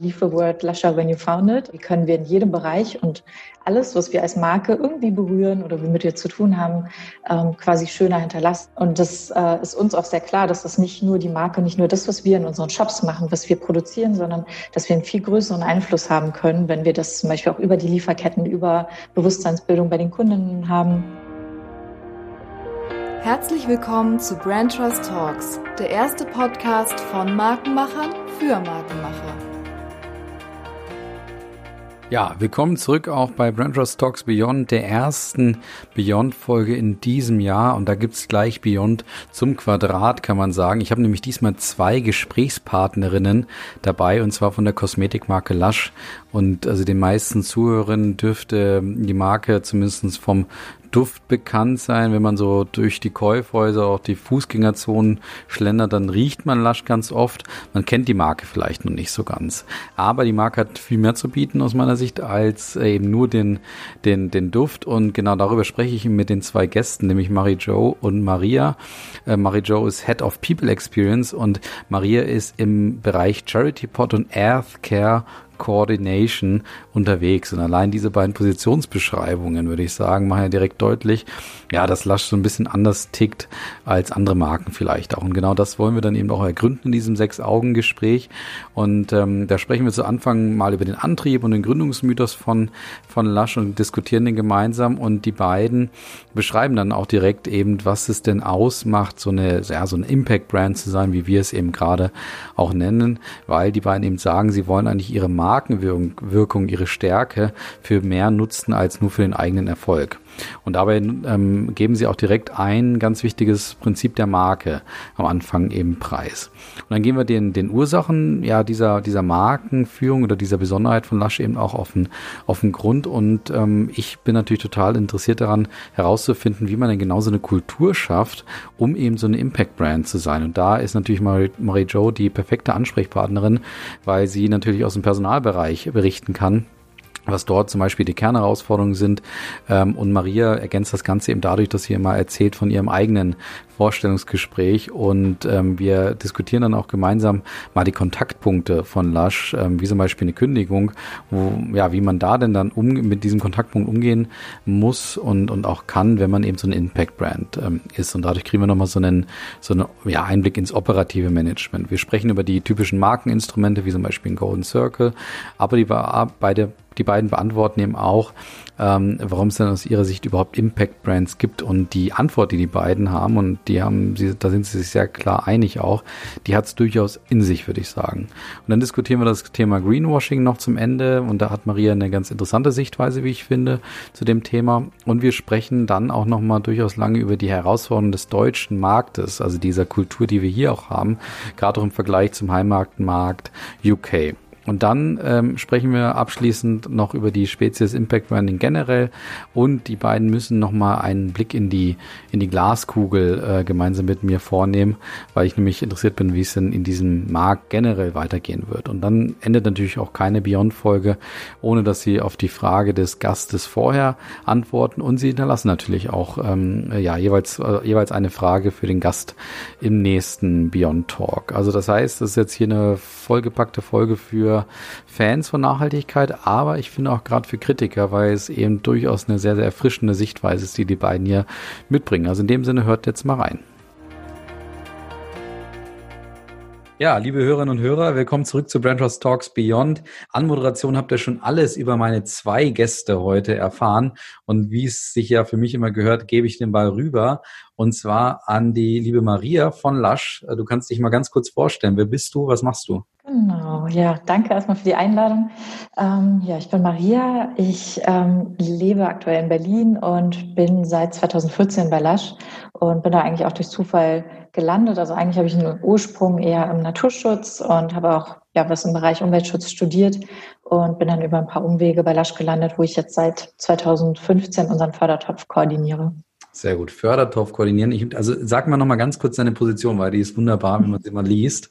Leave the word Lasher when you found it. Wie können wir in jedem Bereich und alles, was wir als Marke irgendwie berühren oder wir zu tun haben, ähm, quasi schöner hinterlassen. Und das äh, ist uns auch sehr klar, dass das nicht nur die Marke, nicht nur das, was wir in unseren Shops machen, was wir produzieren, sondern dass wir einen viel größeren Einfluss haben können, wenn wir das zum Beispiel auch über die Lieferketten, über Bewusstseinsbildung bei den Kundinnen haben. Herzlich willkommen zu Brand Trust Talks, der erste Podcast von Markenmachern für Markenmacher. Ja, willkommen zurück auch bei Brand Trust Talks Beyond, der ersten Beyond-Folge in diesem Jahr. Und da gibt's gleich Beyond zum Quadrat, kann man sagen. Ich habe nämlich diesmal zwei Gesprächspartnerinnen dabei, und zwar von der Kosmetikmarke Lush. Und also den meisten Zuhörern dürfte die Marke zumindest vom Duft bekannt sein. Wenn man so durch die Käufhäuser, auch die Fußgängerzonen schlendert, dann riecht man Lush ganz oft. Man kennt die Marke vielleicht noch nicht so ganz. Aber die Marke hat viel mehr zu bieten aus meiner Sicht als eben nur den, den, den Duft. Und genau darüber spreche ich mit den zwei Gästen, nämlich Marie Jo und Maria. Äh, Marie Jo ist Head of People Experience und Maria ist im Bereich Charity Pot und Earth Care Coordination unterwegs. Und allein diese beiden Positionsbeschreibungen, würde ich sagen, machen ja direkt deutlich, ja, dass Lush so ein bisschen anders tickt als andere Marken vielleicht auch. Und genau das wollen wir dann eben auch ergründen in diesem Sechs-Augen-Gespräch. Und ähm, da sprechen wir zu Anfang mal über den Antrieb und den Gründungsmythos von, von Lush und diskutieren den gemeinsam. Und die beiden beschreiben dann auch direkt eben, was es denn ausmacht, so eine, ja, so ein Impact-Brand zu sein, wie wir es eben gerade auch nennen, weil die beiden eben sagen, sie wollen eigentlich ihre Markenwirkung, ihre Stärke für mehr nutzen als nur für den eigenen Erfolg. Und dabei ähm, geben sie auch direkt ein ganz wichtiges Prinzip der Marke am Anfang eben preis. Und dann gehen wir den, den Ursachen ja dieser, dieser Markenführung oder dieser Besonderheit von Lush eben auch auf den, auf den Grund. Und ähm, ich bin natürlich total interessiert daran, herauszufinden, wie man denn genau so eine Kultur schafft, um eben so eine Impact-Brand zu sein. Und da ist natürlich Marie, Marie Jo die perfekte Ansprechpartnerin, weil sie natürlich aus dem Personalbereich berichten kann was dort zum Beispiel die Kernherausforderungen sind. Ähm, und Maria ergänzt das Ganze eben dadurch, dass sie immer erzählt von ihrem eigenen Vorstellungsgespräch und ähm, wir diskutieren dann auch gemeinsam mal die Kontaktpunkte von Lush, ähm, wie zum Beispiel eine Kündigung, wo, ja, wie man da denn dann um, mit diesem Kontaktpunkt umgehen muss und, und auch kann, wenn man eben so ein Impact-Brand ähm, ist. Und dadurch kriegen wir nochmal so einen, so einen ja, Einblick ins operative Management. Wir sprechen über die typischen Markeninstrumente, wie zum Beispiel ein Golden Circle, aber die beide die beiden beantworten eben auch, ähm, warum es denn aus ihrer Sicht überhaupt Impact Brands gibt und die Antwort, die die beiden haben und die haben, sie, da sind sie sich sehr klar einig auch, die hat es durchaus in sich, würde ich sagen. Und dann diskutieren wir das Thema Greenwashing noch zum Ende und da hat Maria eine ganz interessante Sichtweise, wie ich finde, zu dem Thema und wir sprechen dann auch nochmal durchaus lange über die Herausforderungen des deutschen Marktes, also dieser Kultur, die wir hier auch haben, gerade auch im Vergleich zum Heimatmarkt UK. Und dann ähm, sprechen wir abschließend noch über die Spezies Impact Branding generell und die beiden müssen nochmal einen Blick in die, in die Glaskugel äh, gemeinsam mit mir vornehmen, weil ich nämlich interessiert bin, wie es denn in diesem Markt generell weitergehen wird. Und dann endet natürlich auch keine Beyond-Folge, ohne dass sie auf die Frage des Gastes vorher antworten und sie hinterlassen natürlich auch ähm, ja, jeweils, äh, jeweils eine Frage für den Gast im nächsten Beyond Talk. Also das heißt, das ist jetzt hier eine vollgepackte Folge für Fans von Nachhaltigkeit, aber ich finde auch gerade für Kritiker, weil es eben durchaus eine sehr, sehr erfrischende Sichtweise ist, die die beiden hier mitbringen. Also in dem Sinne hört jetzt mal rein. Ja, liebe Hörerinnen und Hörer, willkommen zurück zu Brandhouse Talks Beyond. An Moderation habt ihr schon alles über meine zwei Gäste heute erfahren. Und wie es sich ja für mich immer gehört, gebe ich den Ball rüber. Und zwar an die liebe Maria von Lush. Du kannst dich mal ganz kurz vorstellen. Wer bist du? Was machst du? Genau, ja, danke erstmal für die Einladung. Ähm, ja, ich bin Maria. Ich ähm, lebe aktuell in Berlin und bin seit 2014 bei Lush und bin da eigentlich auch durch Zufall gelandet. Also eigentlich habe ich einen Ursprung eher im Naturschutz und habe auch ja was im Bereich Umweltschutz studiert und bin dann über ein paar Umwege bei Lush gelandet, wo ich jetzt seit 2015 unseren Fördertopf koordiniere. Sehr gut. Fördertopf koordinieren. Ich, also sag mal nochmal ganz kurz deine Position, weil die ist wunderbar, wenn man sie mal liest.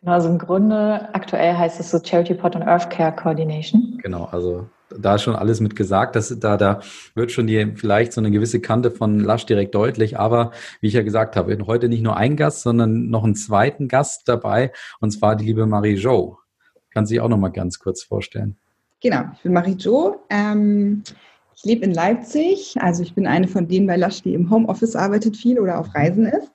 Genau, also im Grunde aktuell heißt es so Charity Pot und Earth Care Coordination. Genau, also da ist schon alles mit gesagt. dass da, da wird schon die vielleicht so eine gewisse Kante von Lush direkt deutlich. Aber wie ich ja gesagt habe, heute nicht nur ein Gast, sondern noch einen zweiten Gast dabei, und zwar die liebe Marie Jo. kann sich auch noch mal ganz kurz vorstellen. Genau, ich bin Marie-Jo. Ähm, ich lebe in Leipzig. Also ich bin eine von denen bei Lush, die im Homeoffice arbeitet viel oder auf Reisen ist.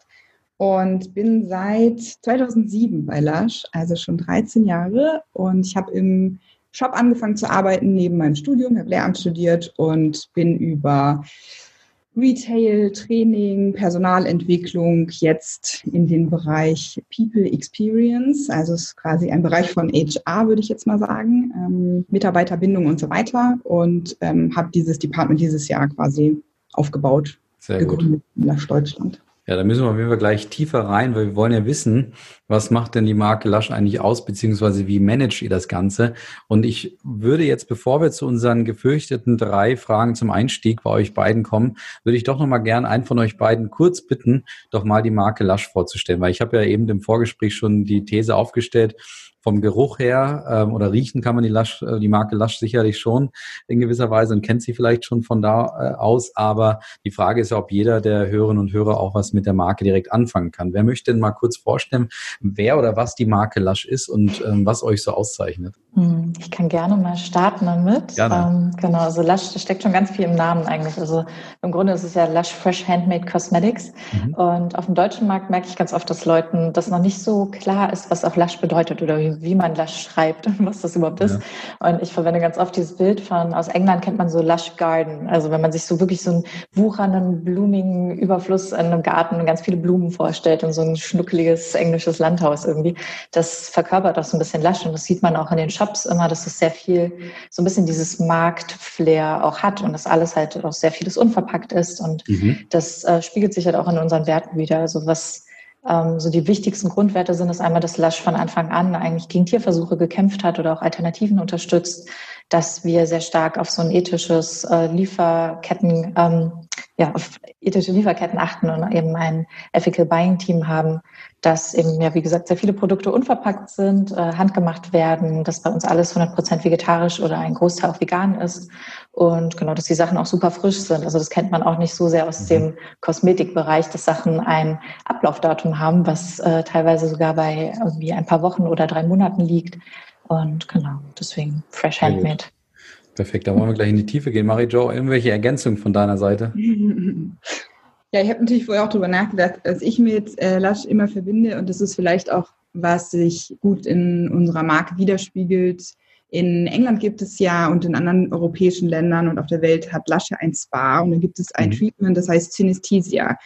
Und bin seit 2007 bei Lush, also schon 13 Jahre. Und ich habe im Shop angefangen zu arbeiten neben meinem Studium, habe Lehramt studiert und bin über Retail, Training, Personalentwicklung jetzt in den Bereich People Experience. Also es ist quasi ein Bereich von HR, würde ich jetzt mal sagen, ähm, Mitarbeiterbindung und so weiter. Und ähm, habe dieses Department dieses Jahr quasi aufgebaut, Sehr gegründet gut. in Deutschland. Ja, da müssen wir auf jeden Fall gleich tiefer rein, weil wir wollen ja wissen, was macht denn die Marke Lush eigentlich aus, beziehungsweise wie managt ihr das Ganze? Und ich würde jetzt, bevor wir zu unseren gefürchteten drei Fragen zum Einstieg bei euch beiden kommen, würde ich doch nochmal gern einen von euch beiden kurz bitten, doch mal die Marke Lush vorzustellen, weil ich habe ja eben im Vorgespräch schon die These aufgestellt, vom Geruch her ähm, oder riechen kann man die, Lasch, äh, die Marke Lasch sicherlich schon in gewisser Weise und kennt sie vielleicht schon von da äh, aus. Aber die Frage ist ja, ob jeder der Hörerinnen und Hörer auch was mit der Marke direkt anfangen kann. Wer möchte denn mal kurz vorstellen, wer oder was die Marke Lasch ist und ähm, was euch so auszeichnet? Hm, ich kann gerne mal starten damit. Gerne. Ähm, genau, also Lush, da steckt schon ganz viel im Namen eigentlich. Also im Grunde ist es ja Lush Fresh Handmade Cosmetics. Mhm. Und auf dem deutschen Markt merke ich ganz oft, dass Leuten das noch nicht so klar ist, was auch Lush bedeutet oder wie, wie man Lush schreibt und was das überhaupt ist. Ja. Und ich verwende ganz oft dieses Bild von, aus England kennt man so Lush Garden. Also wenn man sich so wirklich so einen wuchernden, blumigen Überfluss in einem Garten und ganz viele Blumen vorstellt und so ein schnuckeliges englisches Landhaus irgendwie, das verkörpert auch so ein bisschen Lush und das sieht man auch in den Shops immer, dass es sehr viel, so ein bisschen dieses Marktflair auch hat und dass alles halt auch sehr vieles unverpackt ist und mhm. das äh, spiegelt sich halt auch in unseren Werten wieder. Also was ähm, so die wichtigsten Grundwerte sind, ist einmal, dass Lasch von Anfang an eigentlich gegen Tierversuche gekämpft hat oder auch Alternativen unterstützt, dass wir sehr stark auf so ein ethisches äh, Lieferketten, ähm, ja, auf ethische Lieferketten achten und eben ein Ethical Buying Team haben, dass eben, ja, wie gesagt, sehr viele Produkte unverpackt sind, äh, handgemacht werden, dass bei uns alles 100% vegetarisch oder ein Großteil auch vegan ist und genau, dass die Sachen auch super frisch sind. Also das kennt man auch nicht so sehr aus mhm. dem Kosmetikbereich, dass Sachen ein Ablaufdatum haben, was äh, teilweise sogar bei irgendwie ein paar Wochen oder drei Monaten liegt. Und genau, deswegen Fresh Handmade. Perfekt, da wollen wir gleich in die Tiefe gehen. Marie-Jo, irgendwelche Ergänzungen von deiner Seite? Ja, ich habe natürlich vorher auch darüber nachgedacht, dass ich mit äh, Lush immer verbinde und das ist vielleicht auch, was sich gut in unserer Marke widerspiegelt. In England gibt es ja und in anderen europäischen Ländern und auf der Welt hat Lush ein Spa und dann gibt es ein mhm. Treatment, das heißt Synesthesia.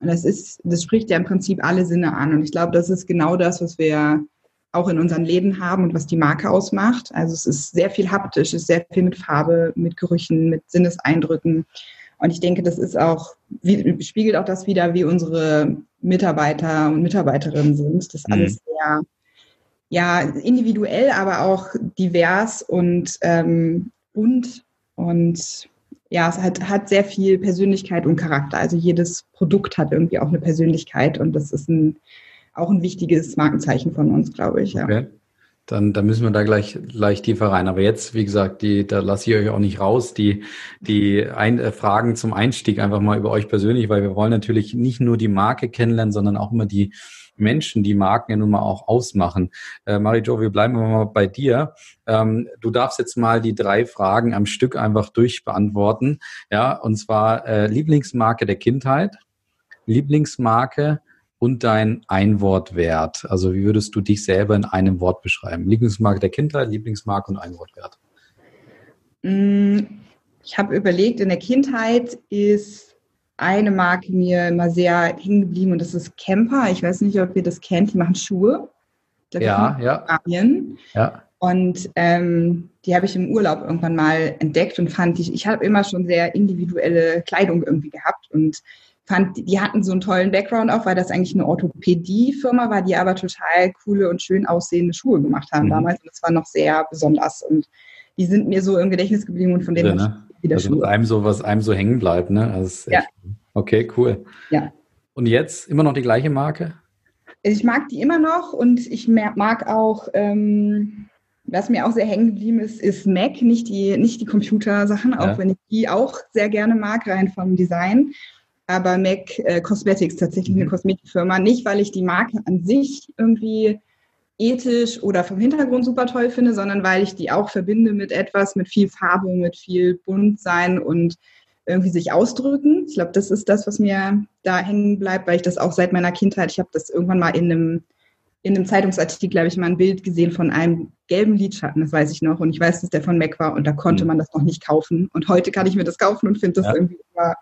Und das ist, das spricht ja im Prinzip alle Sinne an. Und ich glaube, das ist genau das, was wir auch in unseren Läden haben und was die Marke ausmacht. Also es ist sehr viel haptisch, es ist sehr viel mit Farbe, mit Gerüchen, mit Sinneseindrücken. Und ich denke, das ist auch, wie, spiegelt auch das wieder, wie unsere Mitarbeiter und Mitarbeiterinnen sind. Das ist mhm. alles sehr, ja, individuell, aber auch divers und ähm, bunt und ja, es hat, hat sehr viel Persönlichkeit und Charakter. Also jedes Produkt hat irgendwie auch eine Persönlichkeit und das ist ein, auch ein wichtiges Markenzeichen von uns, glaube ich. Ja. Okay. Dann, dann müssen wir da gleich, gleich tiefer rein. Aber jetzt, wie gesagt, die, da lasse ich euch auch nicht raus, die, die ein, äh, Fragen zum Einstieg einfach mal über euch persönlich, weil wir wollen natürlich nicht nur die Marke kennenlernen, sondern auch immer die Menschen, die Marken ja nun mal auch ausmachen. Äh, Marie-Jo, wir bleiben mal bei dir. Ähm, du darfst jetzt mal die drei Fragen am Stück einfach durchbeantworten. Ja, und zwar äh, Lieblingsmarke der Kindheit, Lieblingsmarke und dein Einwortwert. Also wie würdest du dich selber in einem Wort beschreiben? Lieblingsmarke der Kindheit, Lieblingsmarke und Einwortwert. Mm, ich habe überlegt, in der Kindheit ist eine Marke mir immer sehr hängen geblieben und das ist Camper. Ich weiß nicht, ob ihr das kennt. Die machen Schuhe. Ja, ja. ja. Und ähm, die habe ich im Urlaub irgendwann mal entdeckt und fand ich, ich habe immer schon sehr individuelle Kleidung irgendwie gehabt und fand, die hatten so einen tollen Background auch, weil das eigentlich eine Orthopädie-Firma war, die aber total coole und schön aussehende Schuhe gemacht haben mhm. damals. Und das war noch sehr besonders. Und die sind mir so im Gedächtnis geblieben und von denen ja, ne? wieder also Schuhe. Einem so, was einem so hängen bleibt, ne? Also ja. Okay, cool. Ja. Und jetzt immer noch die gleiche Marke? Ich mag die immer noch und ich mag auch, ähm, was mir auch sehr hängen geblieben ist, ist Mac, nicht die, nicht die Computersachen, auch ja. wenn ich die auch sehr gerne mag, rein vom Design aber MAC äh, Cosmetics tatsächlich eine mhm. Kosmetikfirma. Nicht, weil ich die Marke an sich irgendwie ethisch oder vom Hintergrund super toll finde, sondern weil ich die auch verbinde mit etwas, mit viel Farbe, mit viel Buntsein und irgendwie sich ausdrücken. Ich glaube, das ist das, was mir da hängen bleibt, weil ich das auch seit meiner Kindheit, ich habe das irgendwann mal in einem, in einem Zeitungsartikel, habe ich mal ein Bild gesehen von einem gelben Lidschatten, das weiß ich noch. Und ich weiß, dass der von Mac war und da konnte mhm. man das noch nicht kaufen. Und heute kann ich mir das kaufen und finde das ja. irgendwie immer,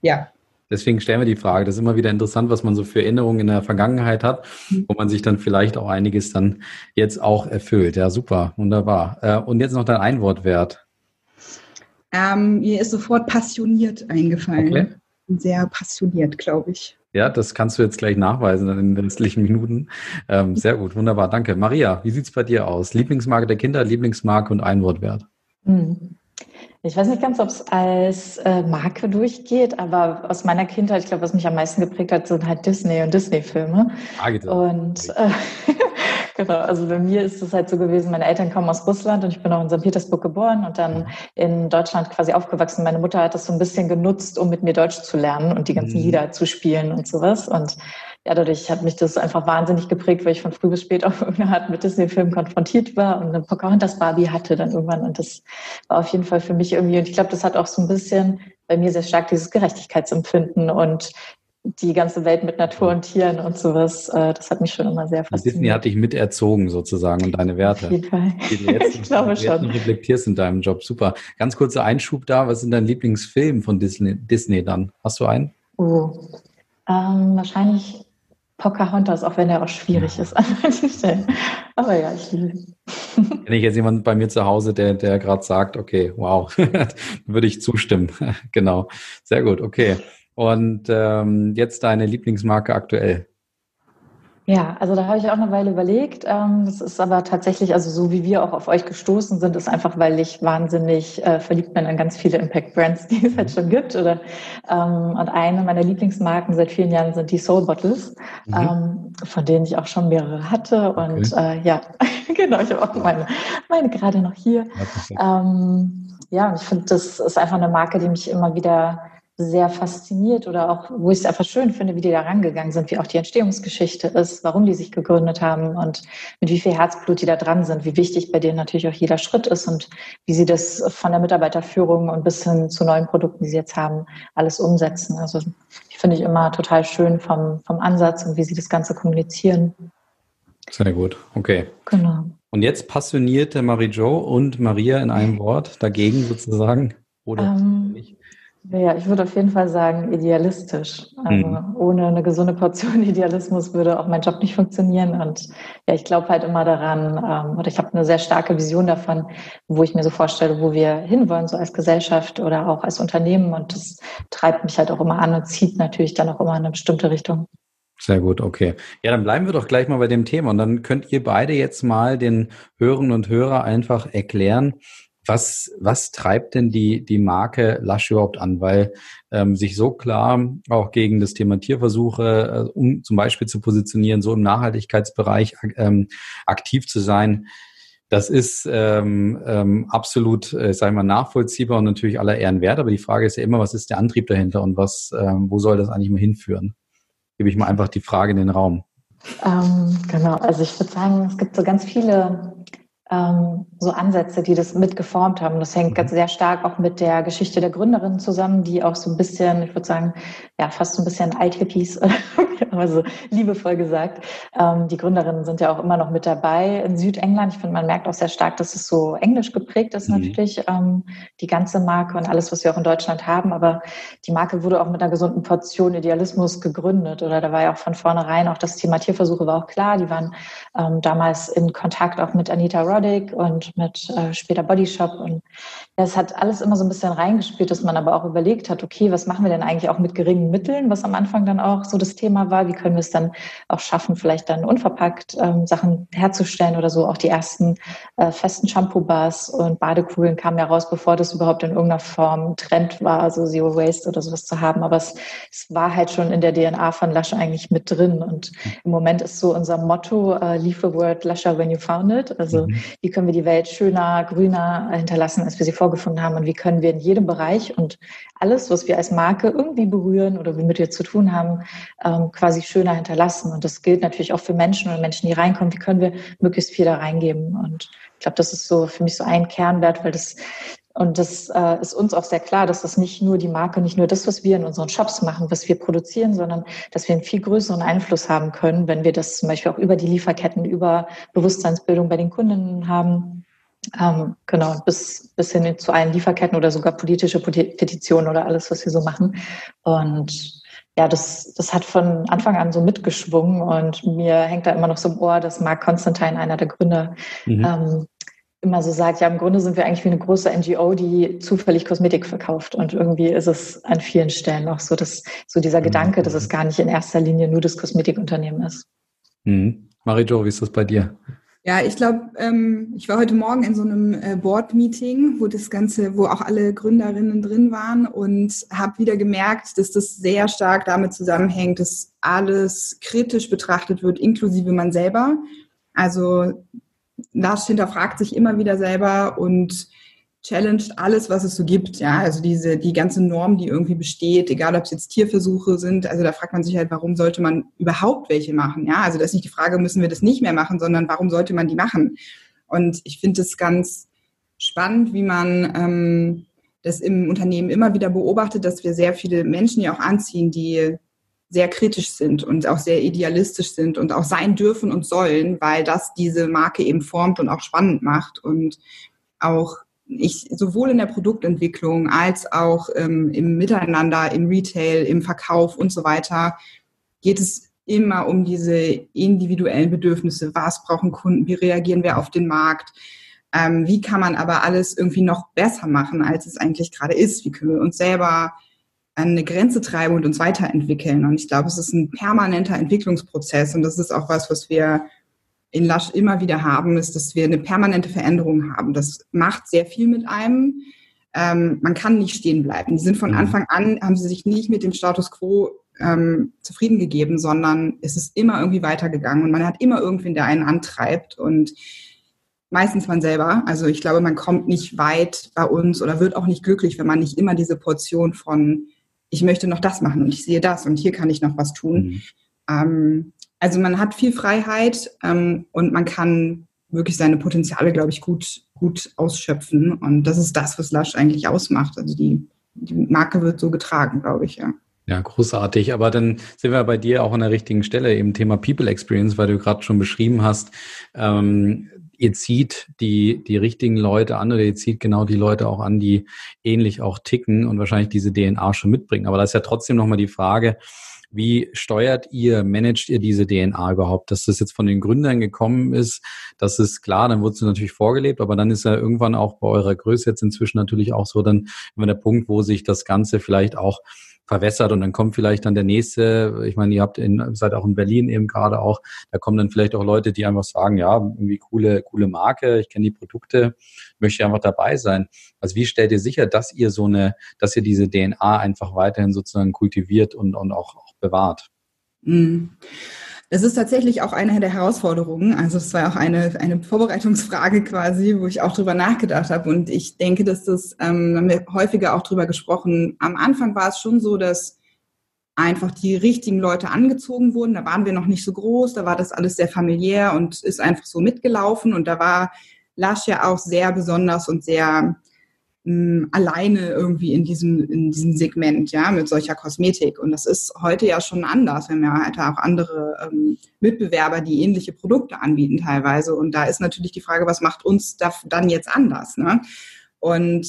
ja, Deswegen stellen wir die Frage. Das ist immer wieder interessant, was man so für Erinnerungen in der Vergangenheit hat, mhm. wo man sich dann vielleicht auch einiges dann jetzt auch erfüllt. Ja, super, wunderbar. Äh, und jetzt noch dein Einwortwert. Ähm, mir ist sofort passioniert eingefallen. Okay. Sehr passioniert, glaube ich. Ja, das kannst du jetzt gleich nachweisen in den restlichen Minuten. Ähm, sehr gut, wunderbar, danke. Maria, wie sieht es bei dir aus? Lieblingsmarke der Kinder, Lieblingsmarke und Einwortwert? Mhm. Ich weiß nicht ganz, ob es als äh, Marke durchgeht, aber aus meiner Kindheit, ich glaube, was mich am meisten geprägt hat, sind halt Disney und Disney-Filme. Ah, und äh, genau, also bei mir ist es halt so gewesen, meine Eltern kommen aus Russland und ich bin auch in St. Petersburg geboren und dann in Deutschland quasi aufgewachsen. Meine Mutter hat das so ein bisschen genutzt, um mit mir Deutsch zu lernen und die ganzen mhm. Lieder zu spielen und sowas. Und ja, dadurch hat mich das einfach wahnsinnig geprägt, weil ich von früh bis spät auf irgendeine Art mit Disney-Filmen konfrontiert war und eine Pocahontas Barbie hatte dann irgendwann. Und das war auf jeden Fall für mich irgendwie, und ich glaube, das hat auch so ein bisschen bei mir sehr stark dieses Gerechtigkeitsempfinden und die ganze Welt mit Natur und Tieren und sowas, äh, das hat mich schon immer sehr fasziniert. Disney hat dich miterzogen sozusagen und deine Werte. Auf jeden Fall. Die du jetzt, ich glaube schon. Jetzt reflektierst in deinem Job. Super. Ganz kurzer Einschub da. Was sind dein Lieblingsfilm von Disney, Disney dann? Hast du einen? Oh, ähm, wahrscheinlich Pocahontas, auch wenn er auch schwierig ist an manchen Stellen. Aber ja, ich liebe ihn. Wenn ich jetzt jemand bei mir zu Hause, der, der gerade sagt, okay, wow, würde ich zustimmen. genau. Sehr gut, okay. Und ähm, jetzt deine Lieblingsmarke aktuell? Ja, also da habe ich auch eine Weile überlegt. Ähm, das ist aber tatsächlich, also so wie wir auch auf euch gestoßen sind, ist einfach, weil ich wahnsinnig äh, verliebt bin in ganz viele Impact-Brands, die es halt schon gibt. Oder, ähm, und eine meiner Lieblingsmarken seit vielen Jahren sind die Soul Bottles, mhm. ähm, von denen ich auch schon mehrere hatte. Und okay. äh, ja, genau, ich habe auch meine, meine gerade noch hier. Ja, ja ich finde, das ist einfach eine Marke, die mich immer wieder sehr fasziniert oder auch, wo ich es einfach schön finde, wie die da rangegangen sind, wie auch die Entstehungsgeschichte ist, warum die sich gegründet haben und mit wie viel Herzblut die da dran sind, wie wichtig bei denen natürlich auch jeder Schritt ist und wie sie das von der Mitarbeiterführung und bis hin zu neuen Produkten, die sie jetzt haben, alles umsetzen. Also ich finde ich immer total schön vom, vom Ansatz und wie sie das Ganze kommunizieren. Sehr gut, okay. Genau. Und jetzt passionierte Marie-Jo und Maria in einem Wort dagegen sozusagen? Oder ähm, nicht? Ja, ich würde auf jeden Fall sagen, idealistisch. Also mhm. ohne eine gesunde Portion Idealismus würde auch mein Job nicht funktionieren. Und ja, ich glaube halt immer daran, ähm, oder ich habe eine sehr starke Vision davon, wo ich mir so vorstelle, wo wir hinwollen, so als Gesellschaft oder auch als Unternehmen. Und das treibt mich halt auch immer an und zieht natürlich dann auch immer in eine bestimmte Richtung. Sehr gut, okay. Ja, dann bleiben wir doch gleich mal bei dem Thema und dann könnt ihr beide jetzt mal den Hörerinnen und Hörer einfach erklären, was, was treibt denn die, die Marke Lush überhaupt an? Weil ähm, sich so klar auch gegen das Thema Tierversuche, äh, um zum Beispiel zu positionieren, so im Nachhaltigkeitsbereich ähm, aktiv zu sein, das ist ähm, ähm, absolut, äh, sagen wir nachvollziehbar und natürlich aller Ehren wert. Aber die Frage ist ja immer, was ist der Antrieb dahinter und was, ähm, wo soll das eigentlich mal hinführen? Gebe ich mal einfach die Frage in den Raum. Ähm, genau, also ich würde sagen, es gibt so ganz viele ähm, so Ansätze, die das mitgeformt haben. Das hängt ganz mhm. sehr stark auch mit der Geschichte der Gründerin zusammen, die auch so ein bisschen, ich würde sagen, ja, fast so ein bisschen Althippies, also liebevoll gesagt. Ähm, die Gründerinnen sind ja auch immer noch mit dabei in Südengland. Ich finde, man merkt auch sehr stark, dass es so englisch geprägt ist mhm. natürlich, ähm, die ganze Marke und alles, was wir auch in Deutschland haben. Aber die Marke wurde auch mit einer gesunden Portion Idealismus gegründet. Oder da war ja auch von vornherein auch das Thema Tierversuche war auch klar. Die waren ähm, damals in Kontakt auch mit Anita Ross Erotic und mit äh, später Body Shop. Und ja, es hat alles immer so ein bisschen reingespielt, dass man aber auch überlegt hat, okay, was machen wir denn eigentlich auch mit geringen Mitteln, was am Anfang dann auch so das Thema war. Wie können wir es dann auch schaffen, vielleicht dann unverpackt ähm, Sachen herzustellen oder so. Auch die ersten äh, festen Shampoo-Bars und Badekugeln kamen ja raus, bevor das überhaupt in irgendeiner Form Trend war, so Zero Waste oder sowas zu haben. Aber es, es war halt schon in der DNA von Lush eigentlich mit drin. Und im Moment ist so unser Motto, äh, Leave the word Lusher when you found it. Also mhm wie können wir die Welt Welt schöner, grüner hinterlassen, als wir sie vorgefunden haben? Und wie können wir in jedem Bereich und alles, was wir als Marke irgendwie berühren oder womit wir zu tun haben, ähm, quasi schöner hinterlassen? Und das gilt natürlich auch für Menschen oder Menschen, die reinkommen. Wie können wir möglichst viel da reingeben? Und ich glaube, das ist so für mich so ein Kernwert, weil das und das äh, ist uns auch sehr klar, dass das nicht nur die Marke, nicht nur das, was wir in unseren Shops machen, was wir produzieren, sondern dass wir einen viel größeren Einfluss haben können, wenn wir das zum Beispiel auch über die Lieferketten, über Bewusstseinsbildung bei den Kunden haben. Ähm, genau, bis, bis hin zu allen Lieferketten oder sogar politische Petitionen oder alles, was wir so machen. Und ja, das, das hat von Anfang an so mitgeschwungen und mir hängt da immer noch so im Ohr, dass Mark Constantine, einer der Gründer, mhm. ähm, immer so sagt, ja, im Grunde sind wir eigentlich wie eine große NGO, die zufällig Kosmetik verkauft. Und irgendwie ist es an vielen Stellen auch so, dass so dieser mhm. Gedanke, dass es gar nicht in erster Linie nur das Kosmetikunternehmen ist. Mhm. Marijo, wie ist das bei dir? Ja, ich glaube, ähm, ich war heute Morgen in so einem äh, Board-Meeting, wo das Ganze, wo auch alle Gründerinnen drin waren und habe wieder gemerkt, dass das sehr stark damit zusammenhängt, dass alles kritisch betrachtet wird, inklusive man selber. Also Lars hinterfragt sich immer wieder selber und challenged alles, was es so gibt. Ja, also diese, die ganze Norm, die irgendwie besteht, egal ob es jetzt Tierversuche sind. Also da fragt man sich halt, warum sollte man überhaupt welche machen? Ja, also das ist nicht die Frage, müssen wir das nicht mehr machen, sondern warum sollte man die machen? Und ich finde es ganz spannend, wie man ähm, das im Unternehmen immer wieder beobachtet, dass wir sehr viele Menschen ja auch anziehen, die sehr kritisch sind und auch sehr idealistisch sind und auch sein dürfen und sollen, weil das diese Marke eben formt und auch spannend macht und auch ich sowohl in der Produktentwicklung als auch ähm, im Miteinander, im Retail, im Verkauf und so weiter geht es immer um diese individuellen Bedürfnisse. Was brauchen Kunden? Wie reagieren wir auf den Markt? Ähm, wie kann man aber alles irgendwie noch besser machen, als es eigentlich gerade ist? Wie können wir uns selber an eine Grenze treiben und uns weiterentwickeln. Und ich glaube, es ist ein permanenter Entwicklungsprozess und das ist auch was, was wir in Lush immer wieder haben, ist, dass wir eine permanente Veränderung haben. Das macht sehr viel mit einem. Ähm, man kann nicht stehen bleiben. Die sind von mhm. Anfang an, haben sie sich nicht mit dem Status quo ähm, zufrieden gegeben, sondern es ist immer irgendwie weitergegangen und man hat immer irgendwen, der einen antreibt und meistens man selber. Also ich glaube, man kommt nicht weit bei uns oder wird auch nicht glücklich, wenn man nicht immer diese Portion von ich möchte noch das machen und ich sehe das und hier kann ich noch was tun. Mhm. Ähm, also man hat viel Freiheit ähm, und man kann wirklich seine Potenziale, glaube ich, gut, gut ausschöpfen. Und das ist das, was Lush eigentlich ausmacht. Also die, die Marke wird so getragen, glaube ich, ja. Ja, großartig. Aber dann sind wir bei dir auch an der richtigen Stelle, eben Thema People Experience, weil du gerade schon beschrieben hast, ähm, ihr zieht die, die richtigen Leute an oder ihr zieht genau die Leute auch an, die ähnlich auch ticken und wahrscheinlich diese DNA schon mitbringen. Aber da ist ja trotzdem nochmal die Frage, wie steuert ihr, managt ihr diese DNA überhaupt? Dass das jetzt von den Gründern gekommen ist, das ist klar, dann wurde es natürlich vorgelebt, aber dann ist ja irgendwann auch bei eurer Größe jetzt inzwischen natürlich auch so dann immer der Punkt, wo sich das Ganze vielleicht auch verwässert und dann kommt vielleicht dann der nächste, ich meine, ihr habt in, seid auch in Berlin eben gerade auch, da kommen dann vielleicht auch Leute, die einfach sagen, ja, irgendwie coole, coole Marke, ich kenne die Produkte, möchte einfach dabei sein. Also wie stellt ihr sicher, dass ihr so eine, dass ihr diese DNA einfach weiterhin sozusagen kultiviert und, und auch, auch bewahrt? Mhm. Das ist tatsächlich auch eine der Herausforderungen. Also es war auch eine, eine Vorbereitungsfrage quasi, wo ich auch drüber nachgedacht habe. Und ich denke, dass das, ähm, haben wir häufiger auch drüber gesprochen. Am Anfang war es schon so, dass einfach die richtigen Leute angezogen wurden. Da waren wir noch nicht so groß, da war das alles sehr familiär und ist einfach so mitgelaufen. Und da war Lasch ja auch sehr besonders und sehr mh, alleine irgendwie in diesem, in diesem Segment, ja, mit solcher Kosmetik. Und das ist heute ja schon anders. Wir haben ja halt auch andere ähm, Mitbewerber, die ähnliche Produkte anbieten teilweise. Und da ist natürlich die Frage, was macht uns da dann jetzt anders? Ne? Und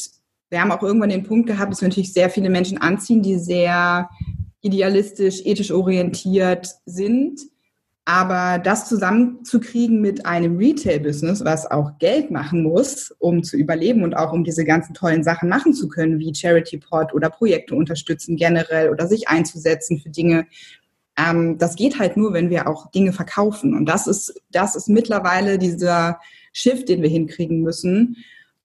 wir haben auch irgendwann den Punkt gehabt, dass wir natürlich sehr viele Menschen anziehen, die sehr idealistisch, ethisch orientiert sind aber das zusammenzukriegen mit einem Retail-Business, was auch Geld machen muss, um zu überleben und auch um diese ganzen tollen Sachen machen zu können, wie Charity Pot oder Projekte unterstützen generell oder sich einzusetzen für Dinge, ähm, das geht halt nur, wenn wir auch Dinge verkaufen. Und das ist, das ist mittlerweile dieser Shift, den wir hinkriegen müssen.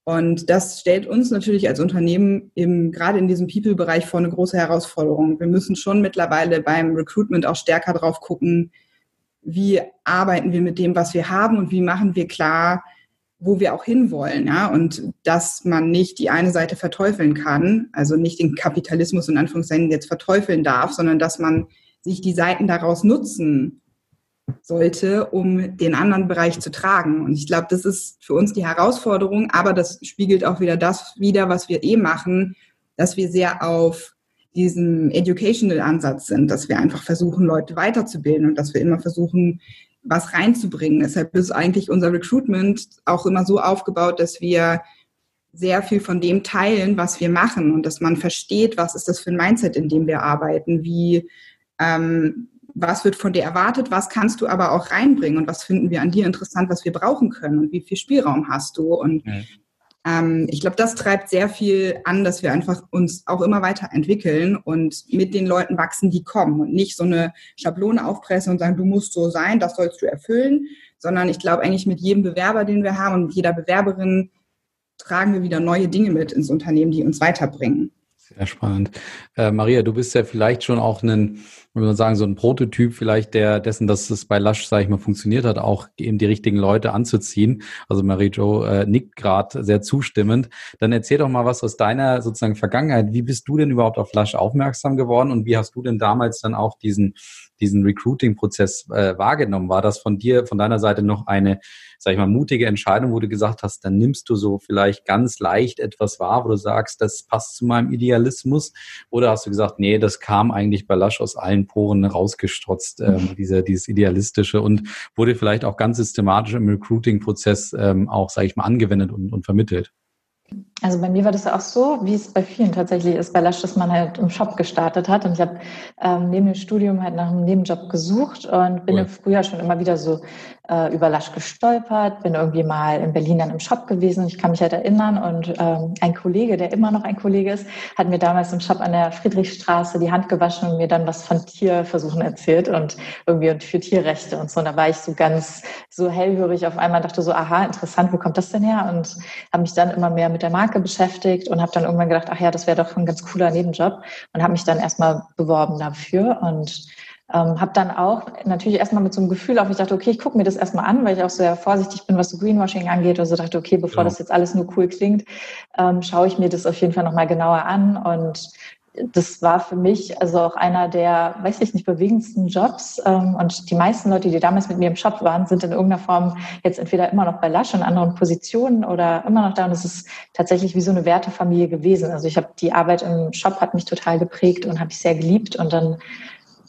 Und das stellt uns natürlich als Unternehmen im, gerade in diesem People-Bereich vor eine große Herausforderung. Wir müssen schon mittlerweile beim Recruitment auch stärker drauf gucken, wie arbeiten wir mit dem, was wir haben und wie machen wir klar, wo wir auch hinwollen, ja, und dass man nicht die eine Seite verteufeln kann, also nicht den Kapitalismus in Anführungszeichen jetzt verteufeln darf, sondern dass man sich die Seiten daraus nutzen sollte, um den anderen Bereich zu tragen. Und ich glaube, das ist für uns die Herausforderung, aber das spiegelt auch wieder das wieder, was wir eh machen, dass wir sehr auf diesem Educational Ansatz sind, dass wir einfach versuchen, Leute weiterzubilden und dass wir immer versuchen, was reinzubringen. Deshalb ist eigentlich unser Recruitment auch immer so aufgebaut, dass wir sehr viel von dem teilen, was wir machen und dass man versteht, was ist das für ein Mindset, in dem wir arbeiten, wie ähm, was wird von dir erwartet, was kannst du aber auch reinbringen und was finden wir an dir interessant, was wir brauchen können und wie viel Spielraum hast du. Und mhm. Ähm, ich glaube, das treibt sehr viel an, dass wir einfach uns auch immer weiter entwickeln und mit den Leuten wachsen, die kommen und nicht so eine Schablone aufpressen und sagen, du musst so sein, das sollst du erfüllen, sondern ich glaube eigentlich mit jedem Bewerber, den wir haben und mit jeder Bewerberin tragen wir wieder neue Dinge mit ins Unternehmen, die uns weiterbringen. Sehr spannend. Äh, Maria, du bist ja vielleicht schon auch ein würde man sagen, so ein Prototyp vielleicht der dessen, dass es bei Lush, sage ich mal, funktioniert hat, auch eben die richtigen Leute anzuziehen. Also Marie-Jo äh, nickt gerade sehr zustimmend. Dann erzähl doch mal was aus deiner sozusagen Vergangenheit. Wie bist du denn überhaupt auf Lush aufmerksam geworden und wie hast du denn damals dann auch diesen diesen Recruiting-Prozess äh, wahrgenommen? War das von dir, von deiner Seite noch eine, sag ich mal, mutige Entscheidung, wo du gesagt hast, dann nimmst du so vielleicht ganz leicht etwas wahr, wo du sagst, das passt zu meinem Idealismus? Oder hast du gesagt, nee, das kam eigentlich bei Lasch aus allen Poren rausgestrotzt, ähm, diese, dieses Idealistische und wurde vielleicht auch ganz systematisch im Recruiting-Prozess ähm, auch, sage ich mal, angewendet und, und vermittelt? Also bei mir war das auch so, wie es bei vielen tatsächlich ist, bei Lasch, dass man halt im Shop gestartet hat. Und ich habe ähm, neben dem Studium halt nach einem Nebenjob gesucht und bin cool. früher schon immer wieder so äh, über Lasch gestolpert, bin irgendwie mal in Berlin dann im Shop gewesen. Ich kann mich halt erinnern und ähm, ein Kollege, der immer noch ein Kollege ist, hat mir damals im Shop an der Friedrichstraße die Hand gewaschen und mir dann was von Tierversuchen erzählt und irgendwie und für Tierrechte und so. Und da war ich so ganz so hellhörig auf einmal, dachte so, aha, interessant, wo kommt das denn her? Und habe mich dann immer mehr mit der Marke beschäftigt und habe dann irgendwann gedacht, ach ja, das wäre doch ein ganz cooler Nebenjob und habe mich dann erstmal beworben dafür und ähm, habe dann auch natürlich erstmal mit so einem Gefühl auf, ich dachte, okay, ich gucke mir das erstmal an, weil ich auch sehr vorsichtig bin, was so Greenwashing angeht. Also dachte, okay, bevor ja. das jetzt alles nur cool klingt, ähm, schaue ich mir das auf jeden Fall nochmal genauer an. Und das war für mich also auch einer der, weiß ich nicht, bewegendsten Jobs. Ähm, und die meisten Leute, die damals mit mir im Shop waren, sind in irgendeiner Form jetzt entweder immer noch bei Lush in anderen Positionen oder immer noch da. Und es ist tatsächlich wie so eine Wertefamilie gewesen. Also ich habe die Arbeit im Shop hat mich total geprägt und habe ich sehr geliebt. Und dann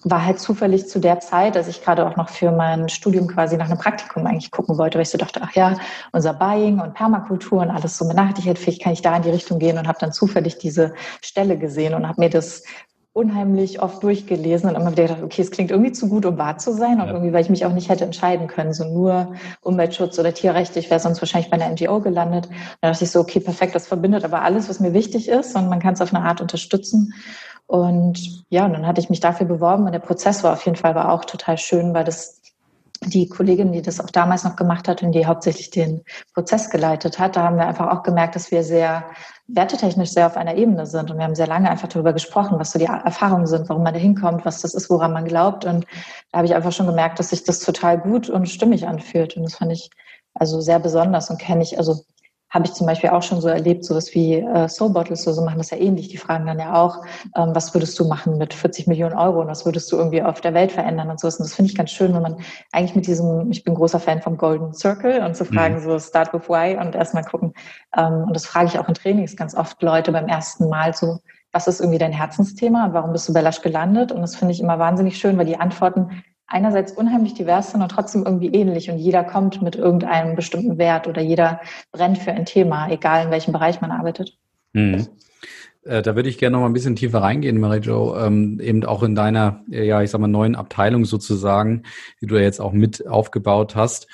war halt zufällig zu der Zeit, dass ich gerade auch noch für mein Studium quasi nach einem Praktikum eigentlich gucken wollte, weil ich so dachte, ach ja, unser Buying und Permakultur und alles so mit Nachhaltigkeit, kann ich da in die Richtung gehen und habe dann zufällig diese Stelle gesehen und habe mir das unheimlich oft durchgelesen und immer wieder gedacht, okay, es klingt irgendwie zu gut, um wahr zu sein und ja. irgendwie, weil ich mich auch nicht hätte entscheiden können, so nur Umweltschutz oder Tierrechte, ich wäre sonst wahrscheinlich bei einer NGO gelandet. Da dachte ich so, okay, perfekt, das verbindet aber alles, was mir wichtig ist und man kann es auf eine Art unterstützen. Und ja, und dann hatte ich mich dafür beworben und der Prozess war auf jeden Fall war auch total schön, weil das die Kollegin, die das auch damals noch gemacht hat und die hauptsächlich den Prozess geleitet hat, da haben wir einfach auch gemerkt, dass wir sehr wertetechnisch sehr auf einer Ebene sind. Und wir haben sehr lange einfach darüber gesprochen, was so die Erfahrungen sind, warum man da hinkommt, was das ist, woran man glaubt. Und da habe ich einfach schon gemerkt, dass sich das total gut und stimmig anfühlt. Und das fand ich also sehr besonders und kenne ich, also habe ich zum Beispiel auch schon so erlebt, sowas wie äh, Soul Bottles so, so machen das ja ähnlich. Die fragen dann ja auch, ähm, was würdest du machen mit 40 Millionen Euro und was würdest du irgendwie auf der Welt verändern und so. Und das finde ich ganz schön, wenn man eigentlich mit diesem, ich bin großer Fan vom Golden Circle und zu fragen, mhm. so start with why und erstmal gucken. Ähm, und das frage ich auch in Trainings ganz oft Leute beim ersten Mal so, was ist irgendwie dein Herzensthema und warum bist du bei Lasch gelandet? Und das finde ich immer wahnsinnig schön, weil die Antworten einerseits unheimlich divers sind und trotzdem irgendwie ähnlich und jeder kommt mit irgendeinem bestimmten Wert oder jeder brennt für ein Thema, egal in welchem Bereich man arbeitet. Mhm. Äh, da würde ich gerne noch mal ein bisschen tiefer reingehen, Marie-Jo, ähm, eben auch in deiner, ja, ich sag mal, neuen Abteilung sozusagen, die du ja jetzt auch mit aufgebaut hast.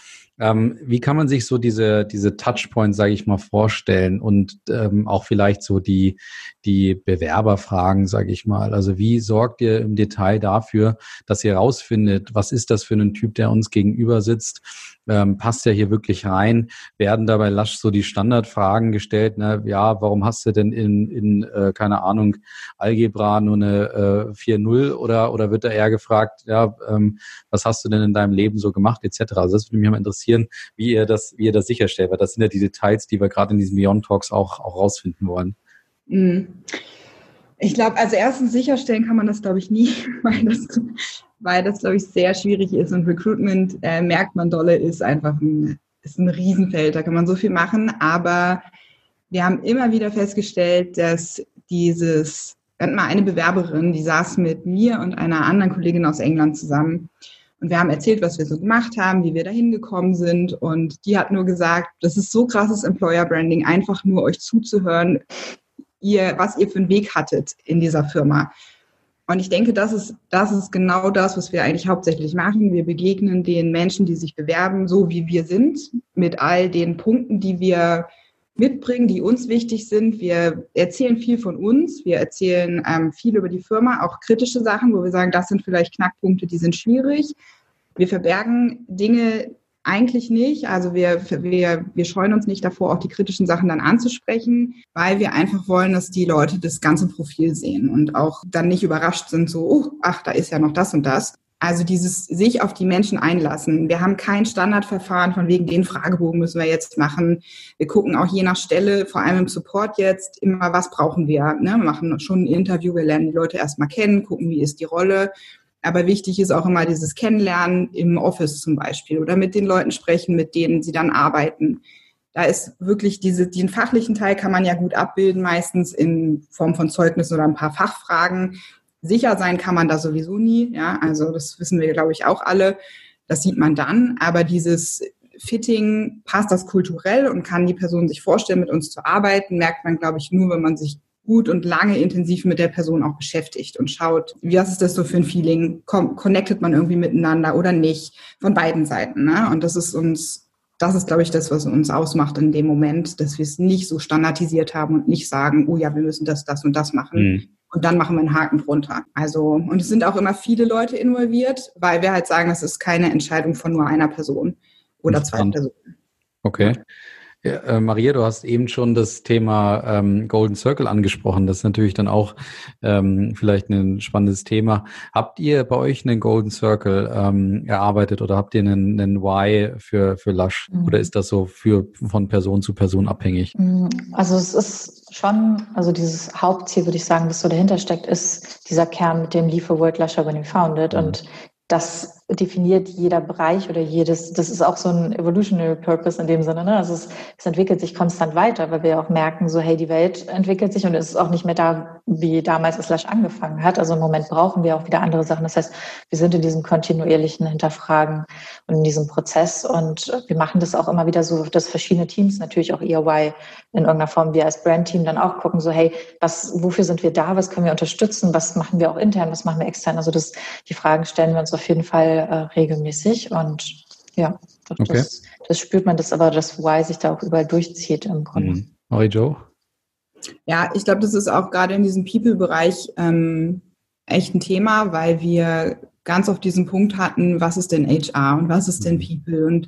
Ähm, wie kann man sich so diese, diese Touchpoints, sage ich mal, vorstellen und ähm, auch vielleicht so die, die Bewerberfragen, sage ich mal. Also wie sorgt ihr im Detail dafür, dass ihr rausfindet, was ist das für ein Typ, der uns gegenüber sitzt? Ähm, passt er hier wirklich rein? Werden dabei lasch so die Standardfragen gestellt? Ne? Ja, warum hast du denn in, in äh, keine Ahnung, Algebra nur eine äh, 4.0 oder, oder wird da eher gefragt, ja, ähm, was hast du denn in deinem Leben so gemacht, etc. Also das würde mich mal interessieren interessieren, wie ihr das, wie ihr das sicherstellt, weil das sind ja die Details, die wir gerade in diesen Beyond Talks auch, auch rausfinden wollen. Mhm. Ich glaube, also erstens sicherstellen kann man das, glaube ich, nie, weil das, weil das, glaube ich, sehr schwierig ist. Und Recruitment, äh, merkt man dolle, ist einfach ein, ist ein Riesenfeld. Da kann man so viel machen. Aber wir haben immer wieder festgestellt, dass dieses, wir hatten mal eine Bewerberin, die saß mit mir und einer anderen Kollegin aus England zusammen. Und wir haben erzählt, was wir so gemacht haben, wie wir da hingekommen sind. Und die hat nur gesagt, das ist so krasses Employer Branding, einfach nur euch zuzuhören, ihr, was ihr für einen Weg hattet in dieser Firma. Und ich denke, das ist, das ist genau das, was wir eigentlich hauptsächlich machen. Wir begegnen den Menschen, die sich bewerben, so wie wir sind, mit all den Punkten, die wir mitbringen, die uns wichtig sind. Wir erzählen viel von uns, wir erzählen ähm, viel über die Firma, auch kritische Sachen, wo wir sagen, das sind vielleicht Knackpunkte, die sind schwierig. Wir verbergen Dinge, eigentlich nicht. Also wir, wir, wir scheuen uns nicht davor, auch die kritischen Sachen dann anzusprechen, weil wir einfach wollen, dass die Leute das ganze Profil sehen und auch dann nicht überrascht sind, so, oh, ach, da ist ja noch das und das. Also dieses sich auf die Menschen einlassen. Wir haben kein Standardverfahren von wegen den Fragebogen müssen wir jetzt machen. Wir gucken auch je nach Stelle, vor allem im Support jetzt, immer was brauchen wir. Ne? Wir machen schon ein Interview, wir lernen die Leute erstmal kennen, gucken, wie ist die Rolle aber wichtig ist auch immer dieses Kennenlernen im Office zum Beispiel oder mit den Leuten sprechen, mit denen sie dann arbeiten. Da ist wirklich diese, den fachlichen Teil kann man ja gut abbilden, meistens in Form von Zeugnissen oder ein paar Fachfragen. Sicher sein kann man da sowieso nie, ja, also das wissen wir, glaube ich, auch alle. Das sieht man dann, aber dieses Fitting, passt das kulturell und kann die Person sich vorstellen, mit uns zu arbeiten, merkt man, glaube ich, nur, wenn man sich gut und lange intensiv mit der Person auch beschäftigt und schaut, was ist das so für ein Feeling? connectet man irgendwie miteinander oder nicht? Von beiden Seiten. Ne? Und das ist uns, das ist, glaube ich, das, was uns ausmacht in dem Moment, dass wir es nicht so standardisiert haben und nicht sagen, oh ja, wir müssen das, das und das machen. Mhm. Und dann machen wir einen Haken drunter. Also, und es sind auch immer viele Leute involviert, weil wir halt sagen, es ist keine Entscheidung von nur einer Person oder zwei Personen. Okay. Ja, äh, Maria, du hast eben schon das Thema ähm, Golden Circle angesprochen. Das ist natürlich dann auch ähm, vielleicht ein spannendes Thema. Habt ihr bei euch einen Golden Circle ähm, erarbeitet oder habt ihr einen, einen Why für, für Lush? Mhm. Oder ist das so für, von Person zu Person abhängig? Mhm. Also es ist schon, also dieses Hauptziel, würde ich sagen, das so dahinter steckt, ist dieser Kern mit dem Leave a Word Lusher when you found it. Mhm. Und das definiert jeder Bereich oder jedes, das ist auch so ein evolutionary purpose in dem Sinne. Ne? Also es, es, entwickelt sich konstant weiter, weil wir auch merken, so hey, die Welt entwickelt sich und es ist auch nicht mehr da, wie damals es Slash angefangen hat. Also im Moment brauchen wir auch wieder andere Sachen. Das heißt, wir sind in diesem kontinuierlichen Hinterfragen und in diesem Prozess und wir machen das auch immer wieder so, dass verschiedene Teams, natürlich auch EY in irgendeiner Form, wir als Brandteam dann auch gucken, so hey, was, wofür sind wir da, was können wir unterstützen, was machen wir auch intern, was machen wir extern. Also das, die Fragen stellen wir uns auf jeden Fall äh, regelmäßig und ja, das, okay. das, spürt man, dass aber das Why sich da auch überall durchzieht im Grunde. Mhm. Marie Joe? Ja, ich glaube, das ist auch gerade in diesem People-Bereich ähm, echt ein Thema, weil wir ganz auf diesen Punkt hatten, was ist denn HR und was ist denn mhm. People und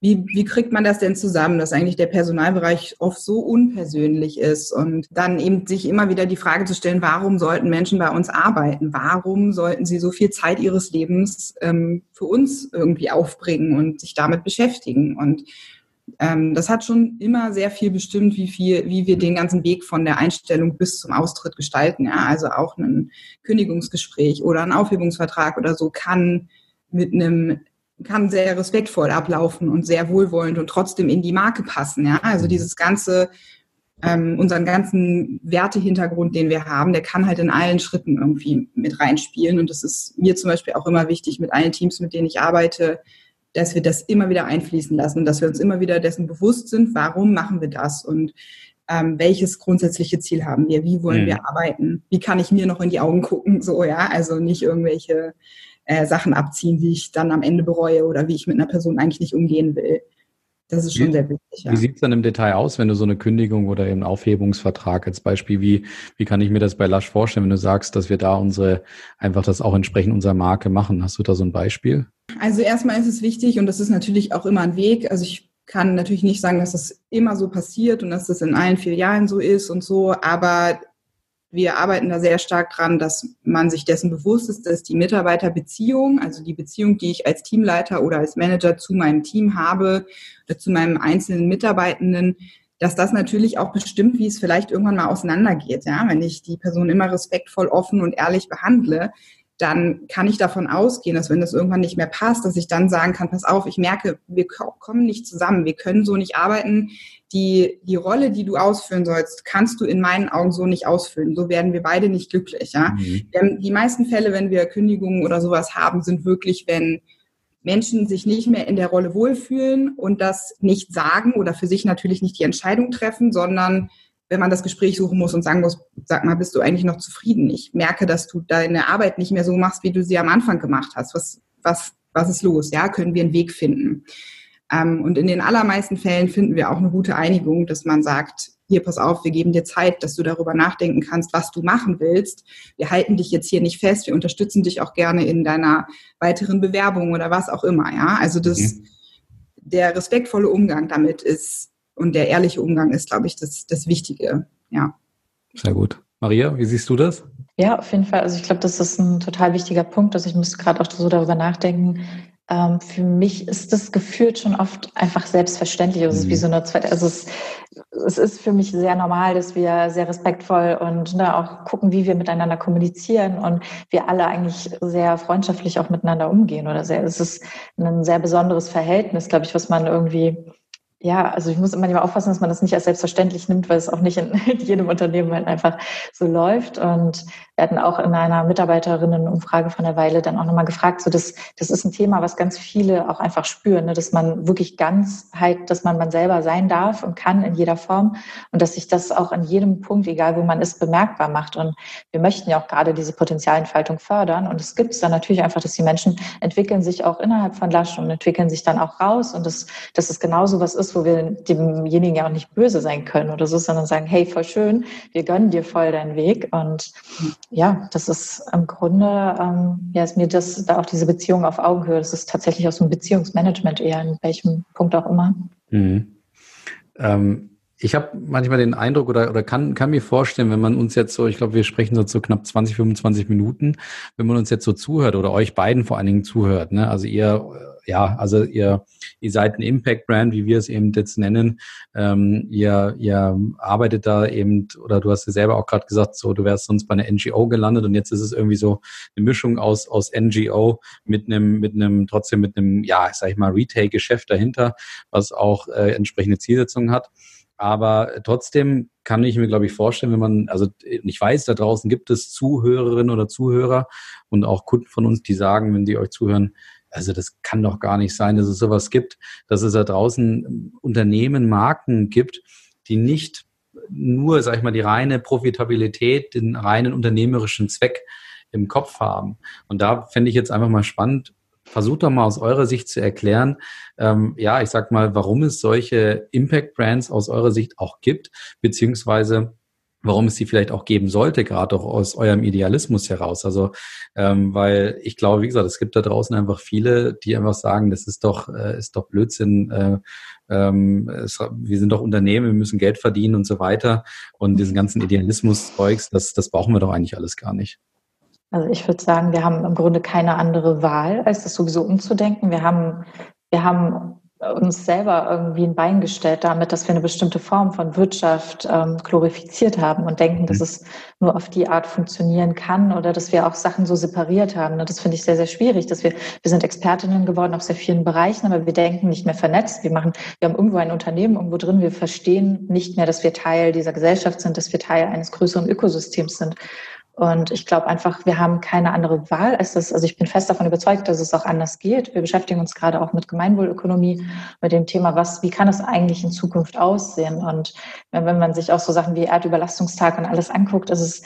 wie, wie kriegt man das denn zusammen, dass eigentlich der Personalbereich oft so unpersönlich ist und dann eben sich immer wieder die Frage zu stellen, warum sollten Menschen bei uns arbeiten? Warum sollten sie so viel Zeit ihres Lebens ähm, für uns irgendwie aufbringen und sich damit beschäftigen? Und ähm, das hat schon immer sehr viel bestimmt, wie viel, wie wir den ganzen Weg von der Einstellung bis zum Austritt gestalten. Ja? Also auch ein Kündigungsgespräch oder ein Aufhebungsvertrag oder so kann mit einem kann sehr respektvoll ablaufen und sehr wohlwollend und trotzdem in die Marke passen. Ja? Also dieses ganze, ähm, unseren ganzen Wertehintergrund, den wir haben, der kann halt in allen Schritten irgendwie mit reinspielen. Und das ist mir zum Beispiel auch immer wichtig mit allen Teams, mit denen ich arbeite, dass wir das immer wieder einfließen lassen und dass wir uns immer wieder dessen bewusst sind, warum machen wir das und ähm, welches grundsätzliche Ziel haben wir, wie wollen mhm. wir arbeiten, wie kann ich mir noch in die Augen gucken, so ja, also nicht irgendwelche äh, Sachen abziehen, die ich dann am Ende bereue oder wie ich mit einer Person eigentlich nicht umgehen will. Das ist schon wie, sehr wichtig. Ja. Wie sieht es dann im Detail aus, wenn du so eine Kündigung oder eben Aufhebungsvertrag als Beispiel, wie, wie kann ich mir das bei Lush vorstellen, wenn du sagst, dass wir da unsere, einfach das auch entsprechend unserer Marke machen? Hast du da so ein Beispiel? Also erstmal ist es wichtig und das ist natürlich auch immer ein Weg. Also ich kann natürlich nicht sagen, dass das immer so passiert und dass das in allen Filialen so ist und so, aber wir arbeiten da sehr stark dran, dass man sich dessen bewusst ist, dass die Mitarbeiterbeziehung, also die Beziehung, die ich als Teamleiter oder als Manager zu meinem Team habe zu meinem einzelnen Mitarbeitenden, dass das natürlich auch bestimmt, wie es vielleicht irgendwann mal auseinandergeht. Ja? Wenn ich die Person immer respektvoll, offen und ehrlich behandle, dann kann ich davon ausgehen, dass wenn das irgendwann nicht mehr passt, dass ich dann sagen kann, pass auf, ich merke, wir kommen nicht zusammen, wir können so nicht arbeiten. Die, die Rolle, die du ausfüllen sollst, kannst du in meinen Augen so nicht ausfüllen. So werden wir beide nicht glücklich. Ja? Mhm. Die meisten Fälle, wenn wir Kündigungen oder sowas haben, sind wirklich, wenn Menschen sich nicht mehr in der Rolle wohlfühlen und das nicht sagen oder für sich natürlich nicht die Entscheidung treffen, sondern wenn man das Gespräch suchen muss und sagen muss, sag mal, bist du eigentlich noch zufrieden? Ich merke, dass du deine Arbeit nicht mehr so machst, wie du sie am Anfang gemacht hast. Was, was, was ist los? Ja, können wir einen Weg finden? Ähm, und in den allermeisten Fällen finden wir auch eine gute Einigung, dass man sagt, hier, pass auf, wir geben dir Zeit, dass du darüber nachdenken kannst, was du machen willst. Wir halten dich jetzt hier nicht fest, wir unterstützen dich auch gerne in deiner weiteren Bewerbung oder was auch immer, ja. Also das, mhm. der respektvolle Umgang damit ist und der ehrliche Umgang ist, glaube ich, das, das Wichtige. Ja. Sehr gut. Maria, wie siehst du das? Ja, auf jeden Fall. Also ich glaube, das ist ein total wichtiger Punkt. Also ich muss gerade auch so darüber nachdenken. Ähm, für mich ist das gefühlt schon oft einfach selbstverständlich. Also es ist wie mhm. so eine zweite, also es, es ist für mich sehr normal, dass wir sehr respektvoll und ne, auch gucken, wie wir miteinander kommunizieren und wir alle eigentlich sehr freundschaftlich auch miteinander umgehen oder sehr, es ist ein sehr besonderes Verhältnis, glaube ich, was man irgendwie ja, also ich muss immer lieber aufpassen, dass man das nicht als selbstverständlich nimmt, weil es auch nicht in jedem Unternehmen halt einfach so läuft. Und wir hatten auch in einer Mitarbeiterinnenumfrage von der Weile dann auch nochmal gefragt, so das, das ist ein Thema, was ganz viele auch einfach spüren, ne? dass man wirklich ganz halt, dass man man selber sein darf und kann in jeder Form und dass sich das auch in jedem Punkt, egal wo man ist, bemerkbar macht. Und wir möchten ja auch gerade diese Potenzialentfaltung fördern. Und es gibt es dann natürlich einfach, dass die Menschen entwickeln sich auch innerhalb von Lasch und entwickeln sich dann auch raus. Und das, dass es genauso was ist, wo wir demjenigen ja auch nicht böse sein können oder so, sondern sagen, hey, voll schön, wir gönnen dir voll deinen Weg. Und ja, das ist im Grunde, ähm, ja, ist mir das, da auch diese Beziehung auf Augenhöhe, das ist tatsächlich auch so ein Beziehungsmanagement eher, in welchem Punkt auch immer. Mhm. Ähm, ich habe manchmal den Eindruck oder, oder kann, kann mir vorstellen, wenn man uns jetzt so, ich glaube, wir sprechen so zu knapp 20, 25 Minuten, wenn man uns jetzt so zuhört oder euch beiden vor allen Dingen zuhört, ne? also ihr ja, also ihr, ihr seid ein Impact-Brand, wie wir es eben jetzt nennen. Ähm, ihr, ihr arbeitet da eben, oder du hast ja selber auch gerade gesagt, so du wärst sonst bei einer NGO gelandet und jetzt ist es irgendwie so eine Mischung aus, aus NGO mit einem, mit einem, trotzdem mit einem, ja, sag ich mal, Retail-Geschäft dahinter, was auch äh, entsprechende Zielsetzungen hat. Aber trotzdem kann ich mir, glaube ich, vorstellen, wenn man, also ich weiß, da draußen gibt es Zuhörerinnen oder Zuhörer und auch Kunden von uns, die sagen, wenn die euch zuhören, also das kann doch gar nicht sein, dass es sowas gibt, dass es da draußen Unternehmen, Marken gibt, die nicht nur, sag ich mal, die reine Profitabilität, den reinen unternehmerischen Zweck im Kopf haben. Und da fände ich jetzt einfach mal spannend, versucht doch mal aus eurer Sicht zu erklären, ähm, ja, ich sag mal, warum es solche Impact Brands aus eurer Sicht auch gibt, beziehungsweise warum es sie vielleicht auch geben sollte, gerade auch aus eurem Idealismus heraus. Also, ähm, weil ich glaube, wie gesagt, es gibt da draußen einfach viele, die einfach sagen, das ist doch, äh, ist doch Blödsinn. Äh, ähm, es, wir sind doch Unternehmen, wir müssen Geld verdienen und so weiter. Und diesen ganzen Idealismus-Zeugs, das, das brauchen wir doch eigentlich alles gar nicht. Also ich würde sagen, wir haben im Grunde keine andere Wahl, als das sowieso umzudenken. Wir haben, wir haben uns selber irgendwie ein Bein gestellt damit, dass wir eine bestimmte Form von Wirtschaft ähm, glorifiziert haben und denken, dass mhm. es nur auf die Art funktionieren kann oder dass wir auch Sachen so separiert haben. Und das finde ich sehr, sehr schwierig, dass wir, wir sind Expertinnen geworden auf sehr vielen Bereichen, aber wir denken nicht mehr vernetzt. Wir machen, wir haben irgendwo ein Unternehmen irgendwo drin. Wir verstehen nicht mehr, dass wir Teil dieser Gesellschaft sind, dass wir Teil eines größeren Ökosystems sind. Und ich glaube einfach, wir haben keine andere Wahl als das. Also ich bin fest davon überzeugt, dass es auch anders geht. Wir beschäftigen uns gerade auch mit Gemeinwohlökonomie, mit dem Thema, was, wie kann es eigentlich in Zukunft aussehen? Und wenn man sich auch so Sachen wie Erdüberlastungstag und alles anguckt, ist es,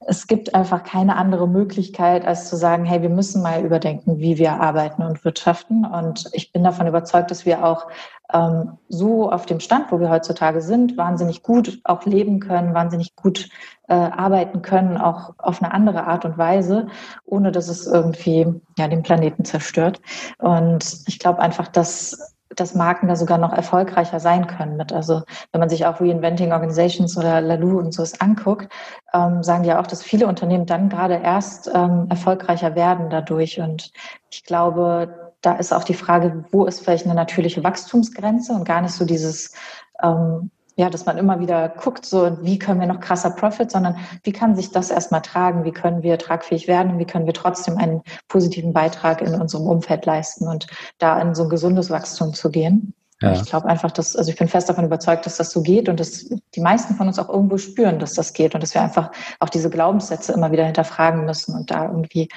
es gibt einfach keine andere Möglichkeit, als zu sagen, hey, wir müssen mal überdenken, wie wir arbeiten und wirtschaften. Und ich bin davon überzeugt, dass wir auch ähm, so auf dem Stand, wo wir heutzutage sind, wahnsinnig gut auch leben können, wahnsinnig gut äh, arbeiten können, auch auf eine andere Art und Weise, ohne dass es irgendwie ja, den Planeten zerstört. Und ich glaube einfach, dass dass Marken da sogar noch erfolgreicher sein können mit. Also wenn man sich auch Reinventing Organizations oder Lalou und so anguckt, ähm, sagen die ja auch, dass viele Unternehmen dann gerade erst ähm, erfolgreicher werden dadurch. Und ich glaube, da ist auch die Frage, wo ist vielleicht eine natürliche Wachstumsgrenze und gar nicht so dieses ähm, ja, dass man immer wieder guckt, so wie können wir noch krasser Profit, sondern wie kann sich das erstmal tragen, wie können wir tragfähig werden und wie können wir trotzdem einen positiven Beitrag in unserem Umfeld leisten und da in so ein gesundes Wachstum zu gehen. Ja. Ich glaube einfach, dass, also ich bin fest davon überzeugt, dass das so geht und dass die meisten von uns auch irgendwo spüren, dass das geht und dass wir einfach auch diese Glaubenssätze immer wieder hinterfragen müssen und da irgendwie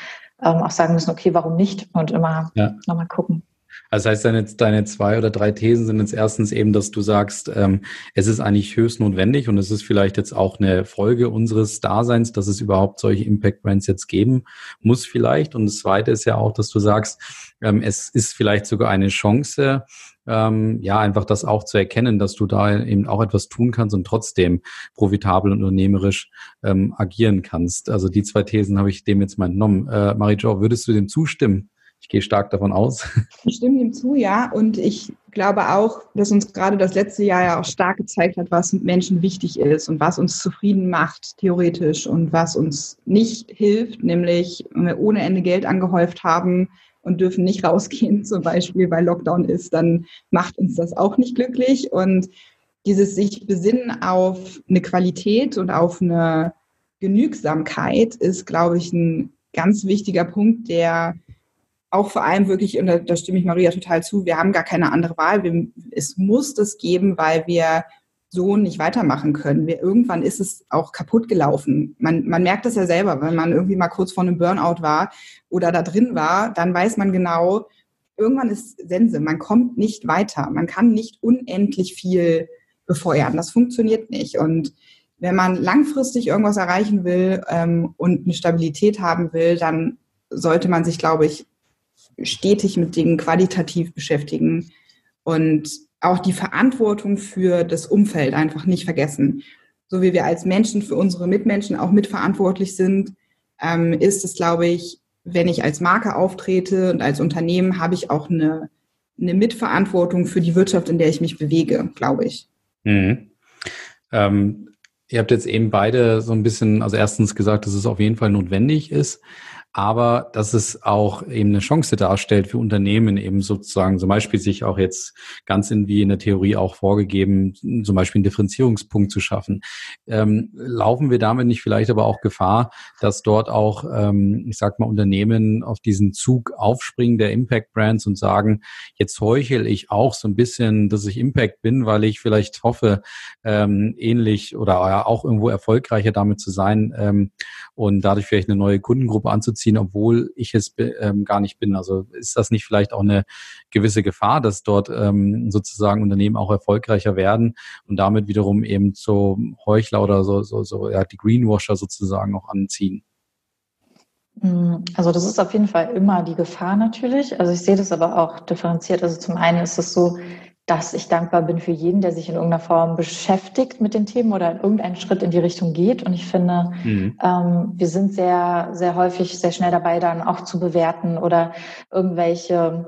ähm, auch sagen müssen, okay, warum nicht? Und immer ja. nochmal gucken. Also das heißt, deine, deine zwei oder drei Thesen sind jetzt erstens eben, dass du sagst, ähm, es ist eigentlich höchst notwendig und es ist vielleicht jetzt auch eine Folge unseres Daseins, dass es überhaupt solche Impact Brands jetzt geben muss vielleicht. Und das zweite ist ja auch, dass du sagst, ähm, es ist vielleicht sogar eine Chance, ähm, ja, einfach das auch zu erkennen, dass du da eben auch etwas tun kannst und trotzdem profitabel und unternehmerisch ähm, agieren kannst. Also die zwei Thesen habe ich dem jetzt mal entnommen. Äh, Marie-Jo, würdest du dem zustimmen? Gehe stark davon aus. Ich stimme ihm zu, ja. Und ich glaube auch, dass uns gerade das letzte Jahr ja auch stark gezeigt hat, was Menschen wichtig ist und was uns zufrieden macht, theoretisch, und was uns nicht hilft, nämlich wenn wir ohne Ende Geld angehäuft haben und dürfen nicht rausgehen, zum Beispiel, weil Lockdown ist, dann macht uns das auch nicht glücklich. Und dieses sich besinnen auf eine Qualität und auf eine Genügsamkeit ist, glaube ich, ein ganz wichtiger Punkt, der auch vor allem wirklich, und da, da, stimme ich Maria total zu, wir haben gar keine andere Wahl. Wir, es muss das geben, weil wir so nicht weitermachen können. Wir, irgendwann ist es auch kaputt gelaufen. Man, man merkt das ja selber, wenn man irgendwie mal kurz vor einem Burnout war oder da drin war, dann weiß man genau, irgendwann ist Sense. Man kommt nicht weiter. Man kann nicht unendlich viel befeuern. Das funktioniert nicht. Und wenn man langfristig irgendwas erreichen will ähm, und eine Stabilität haben will, dann sollte man sich, glaube ich, stetig mit Dingen qualitativ beschäftigen und auch die Verantwortung für das Umfeld einfach nicht vergessen. So wie wir als Menschen für unsere Mitmenschen auch mitverantwortlich sind, ähm, ist es, glaube ich, wenn ich als Marke auftrete und als Unternehmen, habe ich auch eine, eine Mitverantwortung für die Wirtschaft, in der ich mich bewege, glaube ich. Mhm. Ähm, ihr habt jetzt eben beide so ein bisschen, also erstens gesagt, dass es auf jeden Fall notwendig ist aber dass es auch eben eine Chance darstellt für Unternehmen, eben sozusagen zum Beispiel sich auch jetzt ganz in wie in der Theorie auch vorgegeben, zum Beispiel einen Differenzierungspunkt zu schaffen. Ähm, laufen wir damit nicht vielleicht aber auch Gefahr, dass dort auch, ähm, ich sag mal, Unternehmen auf diesen Zug aufspringen der Impact Brands und sagen, jetzt heuchel ich auch so ein bisschen, dass ich Impact bin, weil ich vielleicht hoffe, ähm, ähnlich oder auch irgendwo erfolgreicher damit zu sein ähm, und dadurch vielleicht eine neue Kundengruppe anzuziehen ziehen, obwohl ich es ähm, gar nicht bin. Also ist das nicht vielleicht auch eine gewisse Gefahr, dass dort ähm, sozusagen Unternehmen auch erfolgreicher werden und damit wiederum eben so Heuchler oder so, so, so ja, die Greenwasher sozusagen auch anziehen? Mm, also das ist auf jeden Fall immer die Gefahr natürlich. Also ich sehe das aber auch differenziert. Also zum einen ist es so, dass ich dankbar bin für jeden, der sich in irgendeiner Form beschäftigt mit den Themen oder in irgendeinen Schritt in die Richtung geht. Und ich finde, mhm. ähm, wir sind sehr, sehr häufig sehr schnell dabei, dann auch zu bewerten oder irgendwelche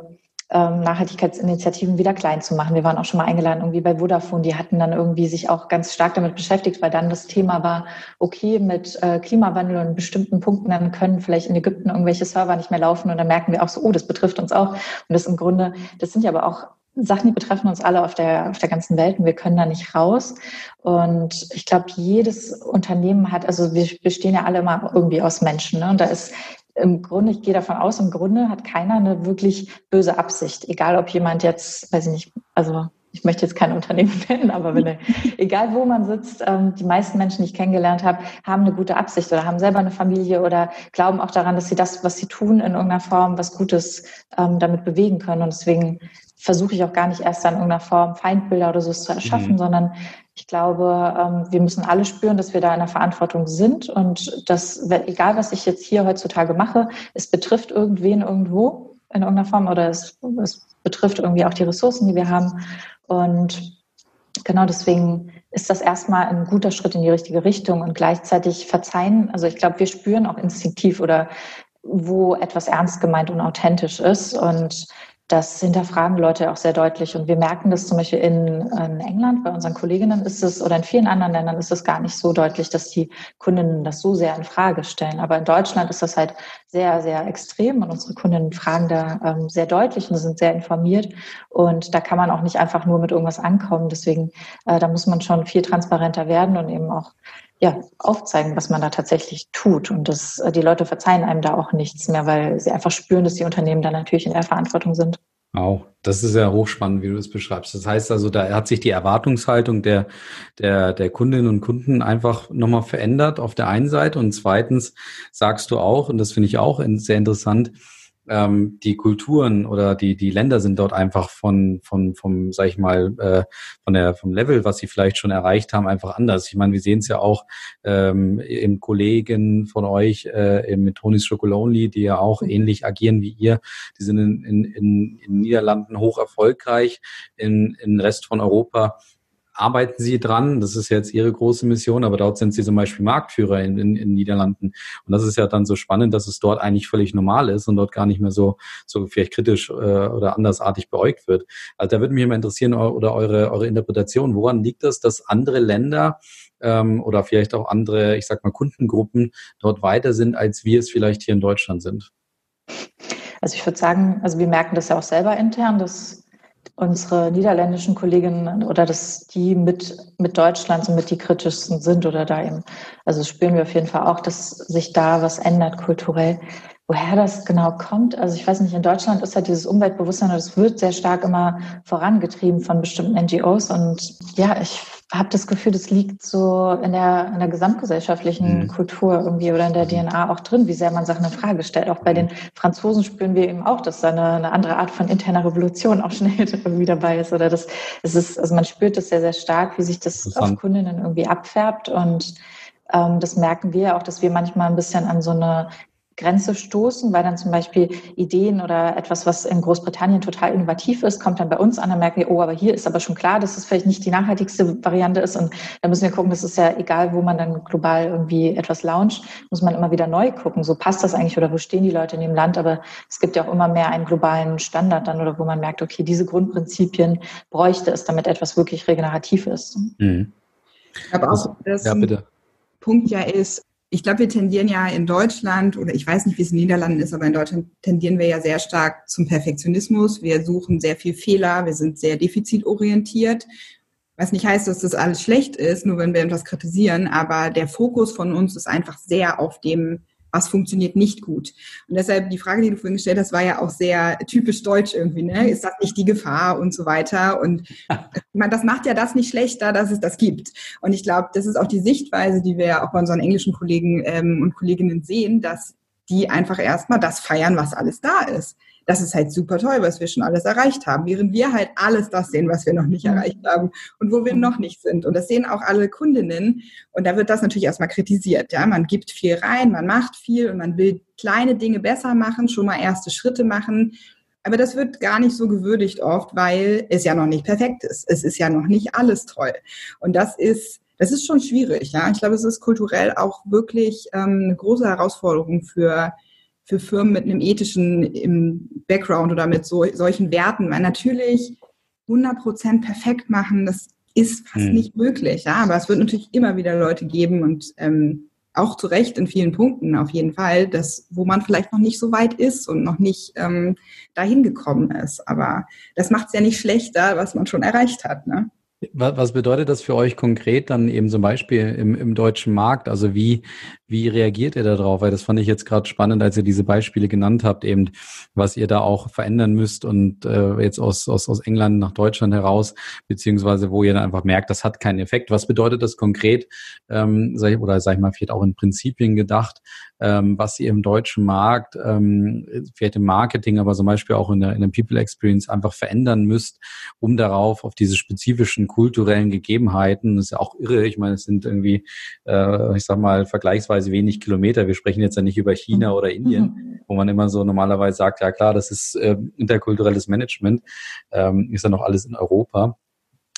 ähm, Nachhaltigkeitsinitiativen wieder klein zu machen. Wir waren auch schon mal eingeladen irgendwie bei Vodafone. Die hatten dann irgendwie sich auch ganz stark damit beschäftigt, weil dann das Thema war, okay, mit äh, Klimawandel und bestimmten Punkten, dann können vielleicht in Ägypten irgendwelche Server nicht mehr laufen. Und dann merken wir auch so, oh, das betrifft uns auch. Und das im Grunde, das sind ja aber auch Sachen, die betreffen uns alle auf der, auf der ganzen Welt und wir können da nicht raus. Und ich glaube, jedes Unternehmen hat, also wir bestehen ja alle immer irgendwie aus Menschen. Ne? Und da ist im Grunde, ich gehe davon aus, im Grunde hat keiner eine wirklich böse Absicht. Egal, ob jemand jetzt, weiß ich nicht, also ich möchte jetzt kein Unternehmen nennen, aber wenn, egal wo man sitzt, ähm, die meisten Menschen, die ich kennengelernt habe, haben eine gute Absicht oder haben selber eine Familie oder glauben auch daran, dass sie das, was sie tun, in irgendeiner Form was Gutes ähm, damit bewegen können. Und deswegen versuche ich auch gar nicht erst an irgendeiner Form Feindbilder oder so zu erschaffen, mhm. sondern ich glaube, ähm, wir müssen alle spüren, dass wir da in der Verantwortung sind und dass, egal was ich jetzt hier heutzutage mache, es betrifft irgendwen irgendwo in irgendeiner Form oder es, es betrifft irgendwie auch die Ressourcen, die wir haben. Und genau deswegen ist das erstmal ein guter Schritt in die richtige Richtung und gleichzeitig verzeihen. Also ich glaube, wir spüren auch instinktiv oder wo etwas ernst gemeint und authentisch ist. Und das hinterfragen Leute auch sehr deutlich. Und wir merken das zum Beispiel in, in, England, bei unseren Kolleginnen ist es, oder in vielen anderen Ländern ist es gar nicht so deutlich, dass die Kundinnen das so sehr in Frage stellen. Aber in Deutschland ist das halt sehr, sehr extrem und unsere Kundinnen fragen da ähm, sehr deutlich und sind sehr informiert. Und da kann man auch nicht einfach nur mit irgendwas ankommen. Deswegen, äh, da muss man schon viel transparenter werden und eben auch ja, aufzeigen, was man da tatsächlich tut. Und das, äh, die Leute verzeihen einem da auch nichts mehr, weil sie einfach spüren, dass die Unternehmen da natürlich in der Verantwortung sind. Auch, das ist ja hochspannend, wie du es beschreibst. Das heißt also, da hat sich die Erwartungshaltung der, der, der Kundinnen und Kunden einfach nochmal verändert auf der einen Seite. Und zweitens sagst du auch, und das finde ich auch sehr interessant, ähm, die Kulturen oder die, die Länder sind dort einfach von, von, vom, sag ich mal, äh, von der, vom Level, was sie vielleicht schon erreicht haben, einfach anders. Ich meine, wir sehen es ja auch ähm, im Kollegen von euch, äh, mit Tony's Chocolonely, die ja auch ähnlich agieren wie ihr. Die sind in, in, in, in Niederlanden hoch erfolgreich, in, in Rest von Europa arbeiten Sie dran. Das ist jetzt Ihre große Mission, aber dort sind Sie zum Beispiel Marktführer in, in Niederlanden. Und das ist ja dann so spannend, dass es dort eigentlich völlig normal ist und dort gar nicht mehr so, so vielleicht kritisch äh, oder andersartig beäugt wird. Also da würde mich immer interessieren oder eure, eure Interpretation. Woran liegt das, dass andere Länder ähm, oder vielleicht auch andere, ich sag mal, Kundengruppen dort weiter sind, als wir es vielleicht hier in Deutschland sind? Also ich würde sagen, also wir merken das ja auch selber intern, dass unsere niederländischen Kolleginnen oder dass die mit, mit Deutschland so mit die kritischsten sind oder da eben, also spüren wir auf jeden Fall auch, dass sich da was ändert kulturell. Woher das genau kommt, also ich weiß nicht, in Deutschland ist halt dieses Umweltbewusstsein, das wird sehr stark immer vorangetrieben von bestimmten NGOs und ja, ich habe das Gefühl, das liegt so in der, in der gesamtgesellschaftlichen mhm. Kultur irgendwie oder in der DNA auch drin, wie sehr man Sachen in Frage stellt. Auch bei den Franzosen spüren wir eben auch, dass da eine, eine andere Art von interner Revolution auch schnell irgendwie dabei ist. Oder das, es ist, also man spürt das sehr, sehr stark, wie sich das auf Kundinnen irgendwie abfärbt. Und ähm, das merken wir auch, dass wir manchmal ein bisschen an so eine Grenze stoßen, weil dann zum Beispiel Ideen oder etwas, was in Großbritannien total innovativ ist, kommt dann bei uns an, dann merken wir, oh, aber hier ist aber schon klar, dass es vielleicht nicht die nachhaltigste Variante ist und da müssen wir gucken, das ist ja egal, wo man dann global irgendwie etwas launcht, muss man immer wieder neu gucken, so passt das eigentlich oder wo stehen die Leute in dem Land, aber es gibt ja auch immer mehr einen globalen Standard dann oder wo man merkt, okay, diese Grundprinzipien bräuchte es, damit etwas wirklich regenerativ ist. Mhm. Aber auch das ja, bitte. Punkt ja ist, ich glaube, wir tendieren ja in Deutschland, oder ich weiß nicht, wie es in den Niederlanden ist, aber in Deutschland tendieren wir ja sehr stark zum Perfektionismus. Wir suchen sehr viel Fehler, wir sind sehr defizitorientiert. Was nicht heißt, dass das alles schlecht ist, nur wenn wir etwas kritisieren, aber der Fokus von uns ist einfach sehr auf dem was funktioniert nicht gut. Und deshalb die Frage, die du vorhin gestellt hast, war ja auch sehr typisch deutsch irgendwie, ne? Ist das nicht die Gefahr und so weiter? Und man, das macht ja das nicht schlechter, dass es das gibt. Und ich glaube, das ist auch die Sichtweise, die wir ja auch bei unseren englischen Kollegen ähm, und Kolleginnen sehen, dass die einfach erstmal das feiern, was alles da ist das ist halt super toll, was wir schon alles erreicht haben, während wir halt alles das sehen, was wir noch nicht mhm. erreicht haben und wo wir noch nicht sind. Und das sehen auch alle Kundinnen. Und da wird das natürlich erstmal kritisiert. Ja, man gibt viel rein, man macht viel und man will kleine Dinge besser machen, schon mal erste Schritte machen. Aber das wird gar nicht so gewürdigt oft, weil es ja noch nicht perfekt ist. Es ist ja noch nicht alles toll. Und das ist das ist schon schwierig. Ja, ich glaube, es ist kulturell auch wirklich ähm, eine große Herausforderung für für Firmen mit einem ethischen im Background oder mit so, solchen Werten, weil natürlich 100 Prozent perfekt machen, das ist fast hm. nicht möglich. Ja, aber es wird natürlich immer wieder Leute geben und ähm, auch zu Recht in vielen Punkten auf jeden Fall, dass, wo man vielleicht noch nicht so weit ist und noch nicht ähm, dahin gekommen ist. Aber das macht es ja nicht schlechter, was man schon erreicht hat. Ne? Was bedeutet das für euch konkret dann eben zum Beispiel im, im deutschen Markt? Also wie, wie reagiert ihr darauf? Weil das fand ich jetzt gerade spannend, als ihr diese Beispiele genannt habt, eben was ihr da auch verändern müsst und äh, jetzt aus, aus, aus England nach Deutschland heraus, beziehungsweise wo ihr dann einfach merkt, das hat keinen Effekt. Was bedeutet das konkret? Ähm, sag ich, oder sag ich mal, vielleicht auch in Prinzipien gedacht, ähm, was ihr im deutschen Markt, ähm, vielleicht im Marketing, aber zum Beispiel auch in der, in der People Experience einfach verändern müsst, um darauf auf diese spezifischen kulturellen Gegebenheiten, das ist ja auch irre, ich meine, es sind irgendwie, äh, ich sag mal, vergleichsweise wenig Kilometer. Wir sprechen jetzt ja nicht über China mhm. oder Indien, mhm. wo man immer so normalerweise sagt, ja klar, das ist äh, interkulturelles Management, ähm, ist ja noch alles in Europa.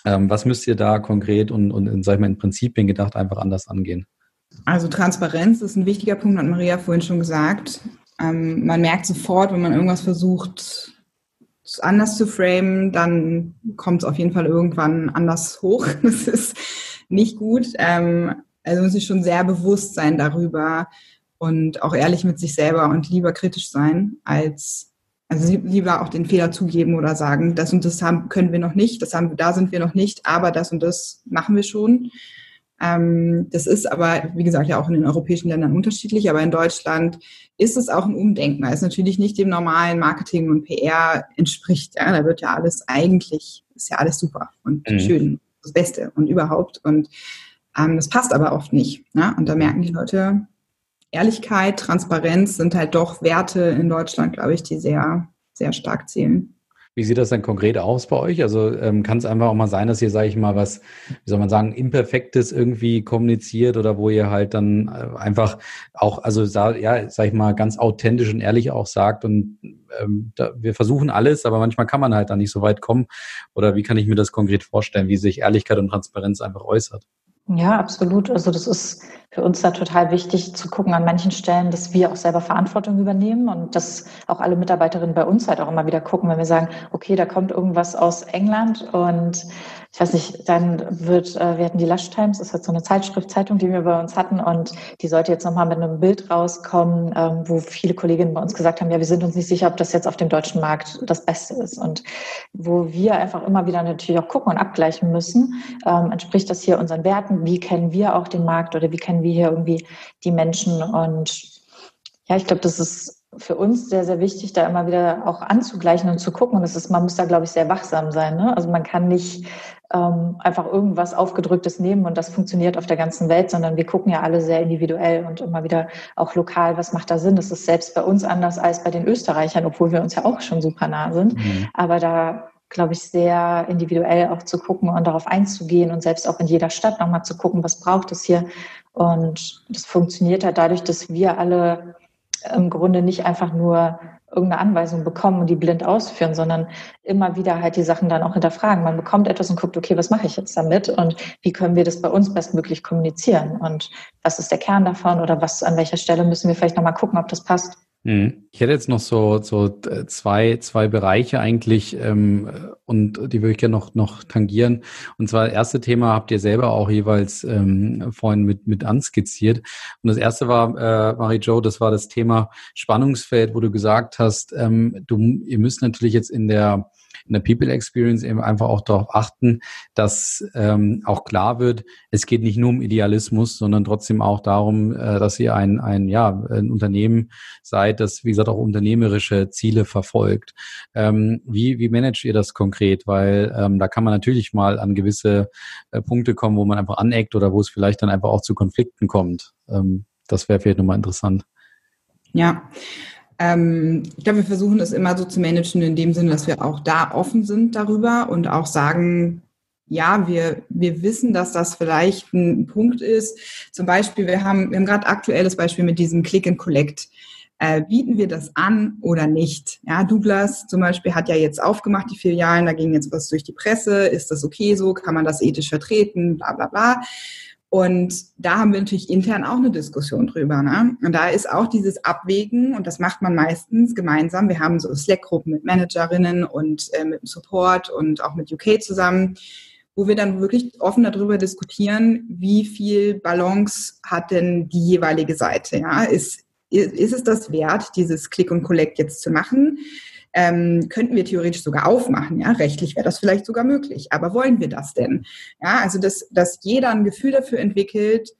Ähm, was müsst ihr da konkret und, und in, sag ich mal, in Prinzipien gedacht einfach anders angehen? Also Transparenz ist ein wichtiger Punkt, hat Maria vorhin schon gesagt. Ähm, man merkt sofort, wenn man irgendwas versucht anders zu framen, dann kommt es auf jeden Fall irgendwann anders hoch. Das ist nicht gut. Ähm, also muss ich schon sehr bewusst sein darüber und auch ehrlich mit sich selber und lieber kritisch sein, als also lieber auch den Fehler zugeben oder sagen, das und das haben, können wir noch nicht, das haben, da sind wir noch nicht, aber das und das machen wir schon. Ähm, das ist aber, wie gesagt, ja auch in den europäischen Ländern unterschiedlich, aber in Deutschland ist es auch ein Umdenken, weil es natürlich nicht dem normalen Marketing und PR entspricht. Ja? Da wird ja alles eigentlich, ist ja alles super und mhm. schön, das Beste und überhaupt. Und ähm, das passt aber oft nicht. Ne? Und da merken die Leute, Ehrlichkeit, Transparenz sind halt doch Werte in Deutschland, glaube ich, die sehr, sehr stark zählen. Wie sieht das denn konkret aus bei euch? Also ähm, kann es einfach auch mal sein, dass ihr, sage ich mal, was, wie soll man sagen, Imperfektes irgendwie kommuniziert oder wo ihr halt dann äh, einfach auch, also ja, sag ich mal, ganz authentisch und ehrlich auch sagt und ähm, da, wir versuchen alles, aber manchmal kann man halt da nicht so weit kommen. Oder wie kann ich mir das konkret vorstellen, wie sich Ehrlichkeit und Transparenz einfach äußert? Ja, absolut. Also das ist für uns da total wichtig zu gucken an manchen Stellen, dass wir auch selber Verantwortung übernehmen und dass auch alle Mitarbeiterinnen bei uns halt auch immer wieder gucken, wenn wir sagen, okay, da kommt irgendwas aus England und ich weiß nicht, dann wird, äh, wir hatten die Lush Times, das ist so eine Zeitschrift, Zeitung, die wir bei uns hatten und die sollte jetzt nochmal mit einem Bild rauskommen, ähm, wo viele Kolleginnen bei uns gesagt haben, ja, wir sind uns nicht sicher, ob das jetzt auf dem deutschen Markt das Beste ist. Und wo wir einfach immer wieder natürlich auch gucken und abgleichen müssen, ähm, entspricht das hier unseren Werten, wie kennen wir auch den Markt oder wie kennen wir hier irgendwie die Menschen? Und ja, ich glaube, das ist für uns sehr, sehr wichtig, da immer wieder auch anzugleichen und zu gucken. Und das ist, man muss da, glaube ich, sehr wachsam sein. Ne? Also man kann nicht ähm, einfach irgendwas Aufgedrücktes nehmen und das funktioniert auf der ganzen Welt, sondern wir gucken ja alle sehr individuell und immer wieder auch lokal, was macht da Sinn. Das ist selbst bei uns anders als bei den Österreichern, obwohl wir uns ja auch schon super nah sind. Mhm. Aber da glaube ich, sehr individuell auch zu gucken und darauf einzugehen und selbst auch in jeder Stadt nochmal zu gucken, was braucht es hier. Und das funktioniert halt dadurch, dass wir alle im Grunde nicht einfach nur irgendeine Anweisung bekommen und die blind ausführen, sondern immer wieder halt die Sachen dann auch hinterfragen. Man bekommt etwas und guckt, okay, was mache ich jetzt damit und wie können wir das bei uns bestmöglich kommunizieren und was ist der Kern davon oder was an welcher Stelle müssen wir vielleicht nochmal gucken, ob das passt. Mhm. Ich hätte jetzt noch so, so äh, zwei, zwei Bereiche eigentlich ähm, und die würde ich gerne noch, noch tangieren. Und zwar das erste Thema habt ihr selber auch jeweils ähm, vorhin mit, mit anskizziert. Und das erste war, äh, Marie-Jo, das war das Thema Spannungsfeld, wo du gesagt hast, ähm, du, ihr müsst natürlich jetzt in der in der People Experience eben einfach auch darauf achten, dass ähm, auch klar wird, es geht nicht nur um Idealismus, sondern trotzdem auch darum, äh, dass ihr ein, ein, ja, ein Unternehmen seid, das, wie gesagt, auch unternehmerische Ziele verfolgt. Ähm, wie, wie managt ihr das konkret? Weil ähm, da kann man natürlich mal an gewisse äh, Punkte kommen, wo man einfach aneckt oder wo es vielleicht dann einfach auch zu Konflikten kommt. Ähm, das wäre vielleicht nochmal interessant. Ja, ähm, ich glaube, wir versuchen es immer so zu managen in dem Sinne, dass wir auch da offen sind darüber und auch sagen, ja, wir, wir wissen, dass das vielleicht ein Punkt ist. Zum Beispiel, wir haben, wir haben gerade aktuelles Beispiel mit diesem Click and Collect. Äh, bieten wir das an oder nicht? Ja, Douglas zum Beispiel hat ja jetzt aufgemacht, die Filialen, da ging jetzt was durch die Presse. Ist das okay so? Kann man das ethisch vertreten? Bla, bla, bla. Und da haben wir natürlich intern auch eine Diskussion drüber. Ne? Und da ist auch dieses Abwägen, und das macht man meistens gemeinsam. Wir haben so Slack-Gruppen mit Managerinnen und äh, mit dem Support und auch mit UK zusammen, wo wir dann wirklich offen darüber diskutieren, wie viel Balance hat denn die jeweilige Seite. Ja? Ist, ist es das wert, dieses Click und Collect jetzt zu machen? Ähm, könnten wir theoretisch sogar aufmachen. Ja, rechtlich wäre das vielleicht sogar möglich. Aber wollen wir das denn? Ja, also dass, dass jeder ein Gefühl dafür entwickelt,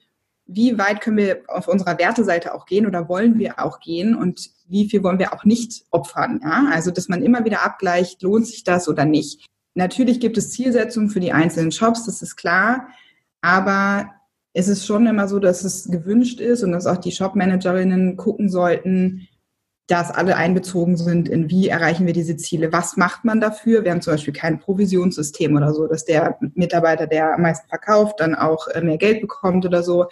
wie weit können wir auf unserer Werteseite auch gehen oder wollen wir auch gehen und wie viel wollen wir auch nicht opfern. Ja, also dass man immer wieder abgleicht, lohnt sich das oder nicht. Natürlich gibt es Zielsetzungen für die einzelnen Shops, das ist klar. Aber es ist schon immer so, dass es gewünscht ist und dass auch die Shopmanagerinnen gucken sollten, dass alle einbezogen sind in wie erreichen wir diese Ziele, was macht man dafür. Wir haben zum Beispiel kein Provisionssystem oder so, dass der Mitarbeiter, der am meisten verkauft, dann auch äh, mehr Geld bekommt oder so,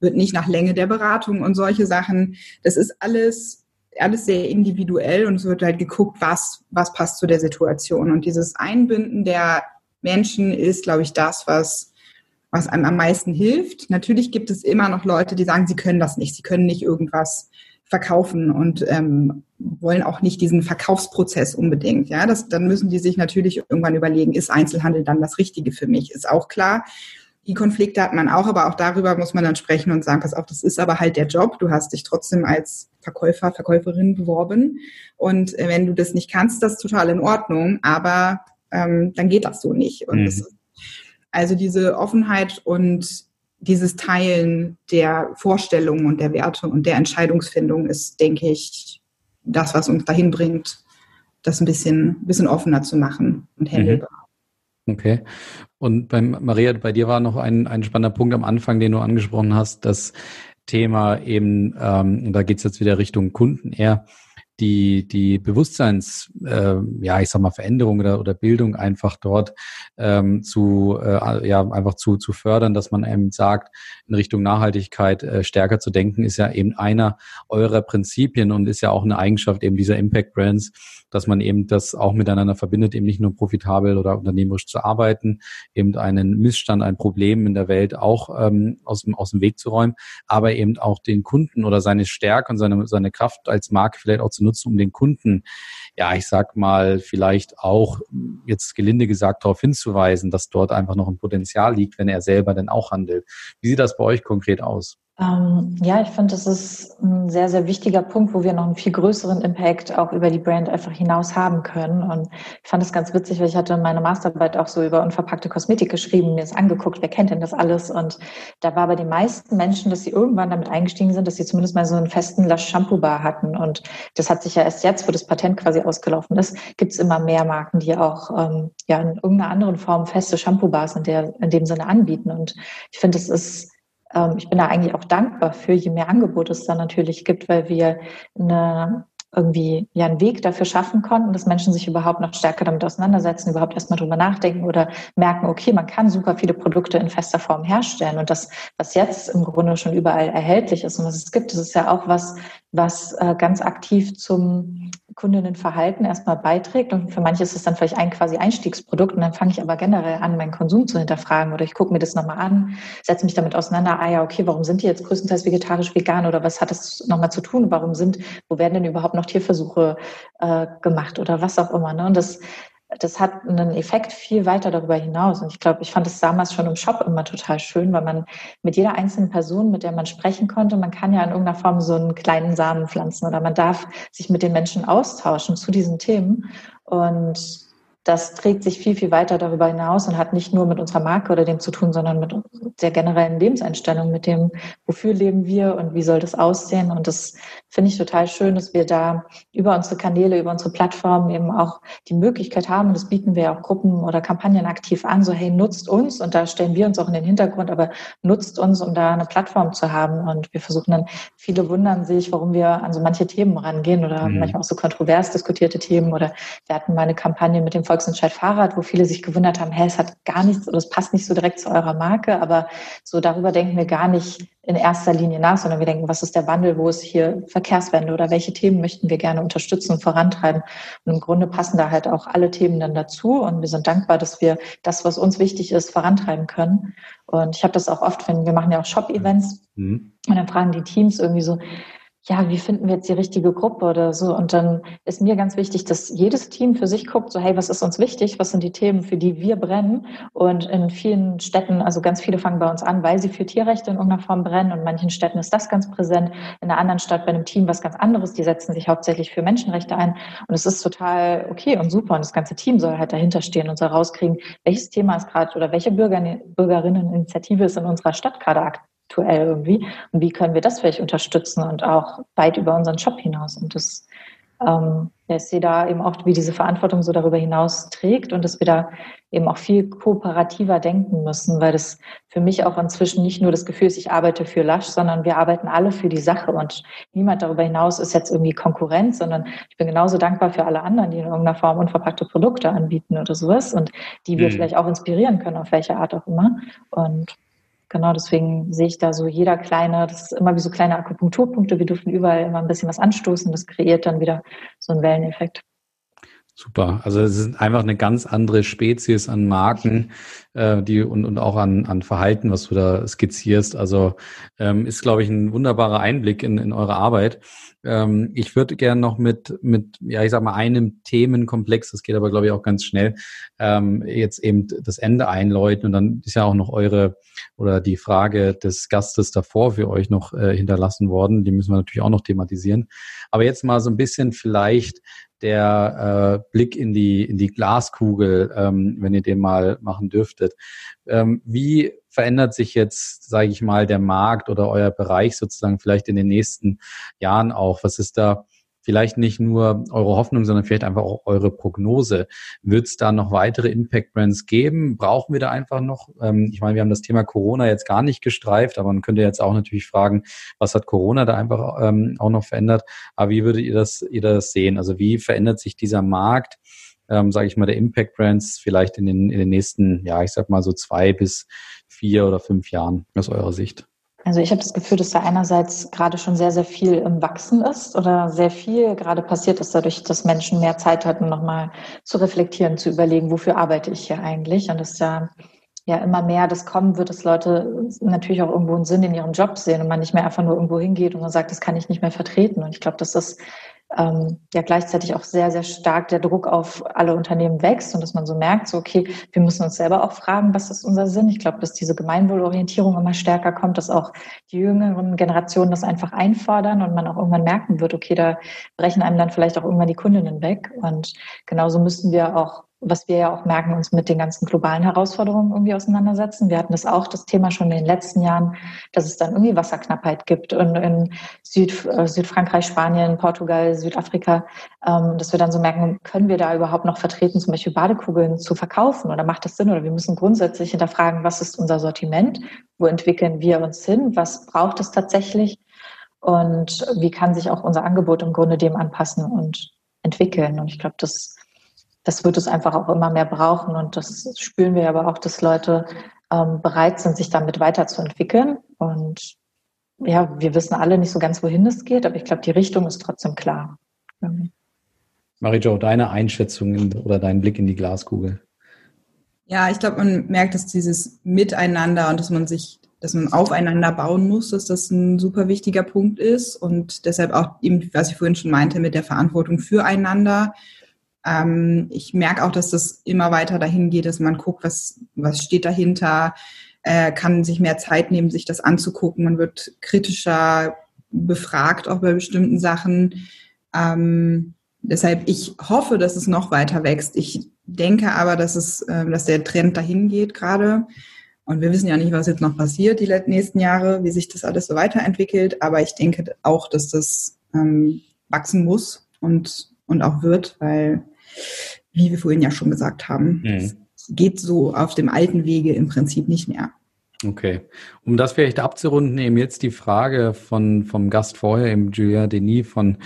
wird nicht nach Länge der Beratung und solche Sachen. Das ist alles, alles sehr individuell und es wird halt geguckt, was, was passt zu der Situation. Und dieses Einbinden der Menschen ist, glaube ich, das, was, was einem am meisten hilft. Natürlich gibt es immer noch Leute, die sagen, sie können das nicht, sie können nicht irgendwas verkaufen und ähm, wollen auch nicht diesen Verkaufsprozess unbedingt. Ja, das, dann müssen die sich natürlich irgendwann überlegen, ist Einzelhandel dann das Richtige für mich? Ist auch klar. Die Konflikte hat man auch, aber auch darüber muss man dann sprechen und sagen, pass auf, das ist aber halt der Job. Du hast dich trotzdem als Verkäufer, Verkäuferin beworben. Und äh, wenn du das nicht kannst, das ist total in Ordnung, aber ähm, dann geht das so nicht. Und mhm. das, also diese Offenheit und dieses Teilen der Vorstellungen und der Werte und der Entscheidungsfindung ist, denke ich, das, was uns dahin bringt, das ein bisschen, ein bisschen offener zu machen und handelbar. Mhm. Okay. Und beim Maria, bei dir war noch ein, ein spannender Punkt am Anfang, den du angesprochen hast, das Thema eben, ähm, da geht es jetzt wieder Richtung Kunden eher, die, die Bewusstseins, äh, ja, ich sag mal, Veränderung oder, oder Bildung einfach dort ähm, zu, äh, ja, einfach zu, zu fördern, dass man eben sagt, in Richtung Nachhaltigkeit äh, stärker zu denken, ist ja eben einer eurer Prinzipien und ist ja auch eine Eigenschaft eben dieser Impact Brands, dass man eben das auch miteinander verbindet, eben nicht nur profitabel oder unternehmerisch zu arbeiten, eben einen Missstand, ein Problem in der Welt auch ähm, aus, dem, aus dem Weg zu räumen, aber eben auch den Kunden oder seine Stärke und seine, seine Kraft als Marke vielleicht auch zu nutzen, um den Kunden, ja, ich sag mal, vielleicht auch jetzt gelinde gesagt darauf hinzuweisen, dass dort einfach noch ein Potenzial liegt, wenn er selber dann auch handelt. Wie sieht das bei euch konkret aus? Ähm, ja, ich finde, das ist ein sehr, sehr wichtiger Punkt, wo wir noch einen viel größeren Impact auch über die Brand einfach hinaus haben können. Und ich fand es ganz witzig, weil ich hatte meine Masterarbeit auch so über unverpackte Kosmetik geschrieben, mir das angeguckt, wer kennt denn das alles? Und da war bei den meisten Menschen, dass sie irgendwann damit eingestiegen sind, dass sie zumindest mal so einen festen Lush-Shampoo-Bar hatten. Und das hat sich ja erst jetzt, wo das Patent quasi ausgelaufen ist, gibt es immer mehr Marken, die auch ähm, ja in irgendeiner anderen Form feste Shampoo-Bars in, der, in dem Sinne anbieten. Und ich finde, es ist ähm, ich bin da eigentlich auch dankbar für, je mehr Angebot es da natürlich gibt, weil wir eine irgendwie ja einen Weg dafür schaffen konnten, dass Menschen sich überhaupt noch stärker damit auseinandersetzen, überhaupt erstmal drüber nachdenken oder merken, okay, man kann super viele Produkte in fester Form herstellen. Und das, was jetzt im Grunde schon überall erhältlich ist und was es gibt, das ist ja auch was, was äh, ganz aktiv zum Kundinnenverhalten erstmal beiträgt. Und für manche ist es dann vielleicht ein quasi Einstiegsprodukt. Und dann fange ich aber generell an, meinen Konsum zu hinterfragen oder ich gucke mir das nochmal an, setze mich damit auseinander. Ah ja, okay, warum sind die jetzt größtenteils vegetarisch, vegan oder was hat das nochmal zu tun? Warum sind, wo werden denn überhaupt noch Tierversuche äh, gemacht oder was auch immer? Ne? Und das das hat einen Effekt viel weiter darüber hinaus. Und ich glaube, ich fand es damals schon im Shop immer total schön, weil man mit jeder einzelnen Person, mit der man sprechen konnte, man kann ja in irgendeiner Form so einen kleinen Samen pflanzen oder man darf sich mit den Menschen austauschen zu diesen Themen. Und das trägt sich viel, viel weiter darüber hinaus und hat nicht nur mit unserer Marke oder dem zu tun, sondern mit der generellen Lebenseinstellung, mit dem, wofür leben wir und wie soll das aussehen. Und das finde ich total schön, dass wir da über unsere Kanäle, über unsere Plattformen eben auch die Möglichkeit haben, und das bieten wir auch Gruppen oder Kampagnen aktiv an, so hey, nutzt uns. Und da stellen wir uns auch in den Hintergrund, aber nutzt uns, um da eine Plattform zu haben. Und wir versuchen dann, viele wundern sich, warum wir an so manche Themen rangehen oder mhm. manchmal auch so kontrovers diskutierte Themen. Oder wir hatten mal eine Kampagne mit dem Volksentscheid Fahrrad, wo viele sich gewundert haben, hä, es hat gar nichts oder es passt nicht so direkt zu eurer Marke, aber so darüber denken wir gar nicht in erster Linie nach, sondern wir denken, was ist der Wandel, wo ist hier Verkehrswende oder welche Themen möchten wir gerne unterstützen und vorantreiben. Und im Grunde passen da halt auch alle Themen dann dazu und wir sind dankbar, dass wir das, was uns wichtig ist, vorantreiben können. Und ich habe das auch oft, wenn wir machen ja auch Shop-Events mhm. und dann fragen die Teams irgendwie so, ja, wie finden wir jetzt die richtige Gruppe oder so? Und dann ist mir ganz wichtig, dass jedes Team für sich guckt, so hey, was ist uns wichtig? Was sind die Themen, für die wir brennen? Und in vielen Städten, also ganz viele fangen bei uns an, weil sie für Tierrechte in irgendeiner Form brennen. Und in manchen Städten ist das ganz präsent. In einer anderen Stadt bei einem Team was ganz anderes. Die setzen sich hauptsächlich für Menschenrechte ein. Und es ist total okay und super. Und das ganze Team soll halt dahinter stehen und soll rauskriegen, welches Thema ist gerade oder welche Bürger, Bürgerinneninitiative ist in unserer Stadt gerade aktiv aktuell irgendwie und wie können wir das vielleicht unterstützen und auch weit über unseren Job hinaus. Und das, ähm, ich sehe da eben auch, wie diese Verantwortung so darüber hinaus trägt und dass wir da eben auch viel kooperativer denken müssen, weil das für mich auch inzwischen nicht nur das Gefühl ist, ich arbeite für Lush, sondern wir arbeiten alle für die Sache und niemand darüber hinaus ist jetzt irgendwie Konkurrenz, sondern ich bin genauso dankbar für alle anderen, die in irgendeiner Form unverpackte Produkte anbieten oder sowas und die wir mhm. vielleicht auch inspirieren können, auf welche Art auch immer. Und genau deswegen sehe ich da so jeder kleine, das ist immer wie so kleine Akupunkturpunkte. Wir dürfen überall immer ein bisschen was anstoßen. Das kreiert dann wieder so einen Welleneffekt. Super. Also es ist einfach eine ganz andere Spezies an Marken, äh, die und, und auch an, an Verhalten, was du da skizzierst. Also ähm, ist, glaube ich, ein wunderbarer Einblick in, in eure Arbeit. Ähm, ich würde gerne noch mit, mit, ja, ich sag mal, einem Themenkomplex, das geht aber, glaube ich, auch ganz schnell, ähm, jetzt eben das Ende einläuten. Und dann ist ja auch noch eure oder die Frage des Gastes davor für euch noch äh, hinterlassen worden. Die müssen wir natürlich auch noch thematisieren. Aber jetzt mal so ein bisschen vielleicht der äh, Blick in die, in die Glaskugel, ähm, wenn ihr den mal machen dürftet. Ähm, wie verändert sich jetzt, sage ich mal, der Markt oder euer Bereich sozusagen vielleicht in den nächsten Jahren auch? Was ist da vielleicht nicht nur eure Hoffnung, sondern vielleicht einfach auch eure Prognose. Wird es da noch weitere Impact Brands geben? Brauchen wir da einfach noch? Ähm, ich meine, wir haben das Thema Corona jetzt gar nicht gestreift, aber man könnte jetzt auch natürlich fragen, was hat Corona da einfach ähm, auch noch verändert? Aber wie würdet ihr das, ihr das sehen? Also wie verändert sich dieser Markt? Ähm, sage ich mal, der Impact Brands vielleicht in den, in den nächsten, ja, ich sag mal so zwei bis vier oder fünf Jahren aus eurer Sicht? Also ich habe das Gefühl, dass da einerseits gerade schon sehr, sehr viel im Wachsen ist oder sehr viel gerade passiert ist dadurch, dass Menschen mehr Zeit hatten, nochmal zu reflektieren, zu überlegen, wofür arbeite ich hier eigentlich? Und dass da ja immer mehr das kommen wird, dass Leute natürlich auch irgendwo einen Sinn in ihrem Job sehen und man nicht mehr einfach nur irgendwo hingeht und man sagt, das kann ich nicht mehr vertreten. Und ich glaube, dass das ähm, ja gleichzeitig auch sehr, sehr stark der Druck auf alle Unternehmen wächst und dass man so merkt, so okay, wir müssen uns selber auch fragen, was ist unser Sinn? Ich glaube, dass diese Gemeinwohlorientierung immer stärker kommt, dass auch die jüngeren Generationen das einfach einfordern und man auch irgendwann merken wird, okay, da brechen einem dann vielleicht auch irgendwann die Kundinnen weg. Und genauso müssen wir auch was wir ja auch merken, uns mit den ganzen globalen Herausforderungen irgendwie auseinandersetzen. Wir hatten das auch, das Thema schon in den letzten Jahren, dass es dann irgendwie Wasserknappheit gibt und in Süd, äh, Südfrankreich, Spanien, Portugal, Südafrika, ähm, dass wir dann so merken, können wir da überhaupt noch vertreten, zum Beispiel Badekugeln zu verkaufen oder macht das Sinn? Oder wir müssen grundsätzlich hinterfragen, was ist unser Sortiment? Wo entwickeln wir uns hin? Was braucht es tatsächlich? Und wie kann sich auch unser Angebot im Grunde dem anpassen und entwickeln? Und ich glaube, das das wird es einfach auch immer mehr brauchen. Und das spüren wir aber auch, dass Leute ähm, bereit sind, sich damit weiterzuentwickeln. Und ja, wir wissen alle nicht so ganz, wohin es geht, aber ich glaube, die Richtung ist trotzdem klar. Marie-Jo, deine Einschätzung oder dein Blick in die Glaskugel? Ja, ich glaube, man merkt, dass dieses Miteinander und dass man sich, dass man aufeinander bauen muss, dass das ein super wichtiger Punkt ist und deshalb auch eben, was ich vorhin schon meinte, mit der Verantwortung füreinander ähm, ich merke auch, dass das immer weiter dahin geht, dass man guckt, was, was steht dahinter, äh, kann sich mehr Zeit nehmen, sich das anzugucken. Man wird kritischer befragt, auch bei bestimmten Sachen. Ähm, deshalb, ich hoffe, dass es noch weiter wächst. Ich denke aber, dass, es, äh, dass der Trend dahin geht gerade. Und wir wissen ja nicht, was jetzt noch passiert die nächsten Jahre, wie sich das alles so weiterentwickelt. Aber ich denke auch, dass das ähm, wachsen muss und, und auch wird, weil wie wir vorhin ja schon gesagt haben. Mhm. Es geht so auf dem alten Wege im Prinzip nicht mehr. Okay. Um das vielleicht abzurunden, eben jetzt die Frage von, vom Gast vorher, eben Julien Denis von,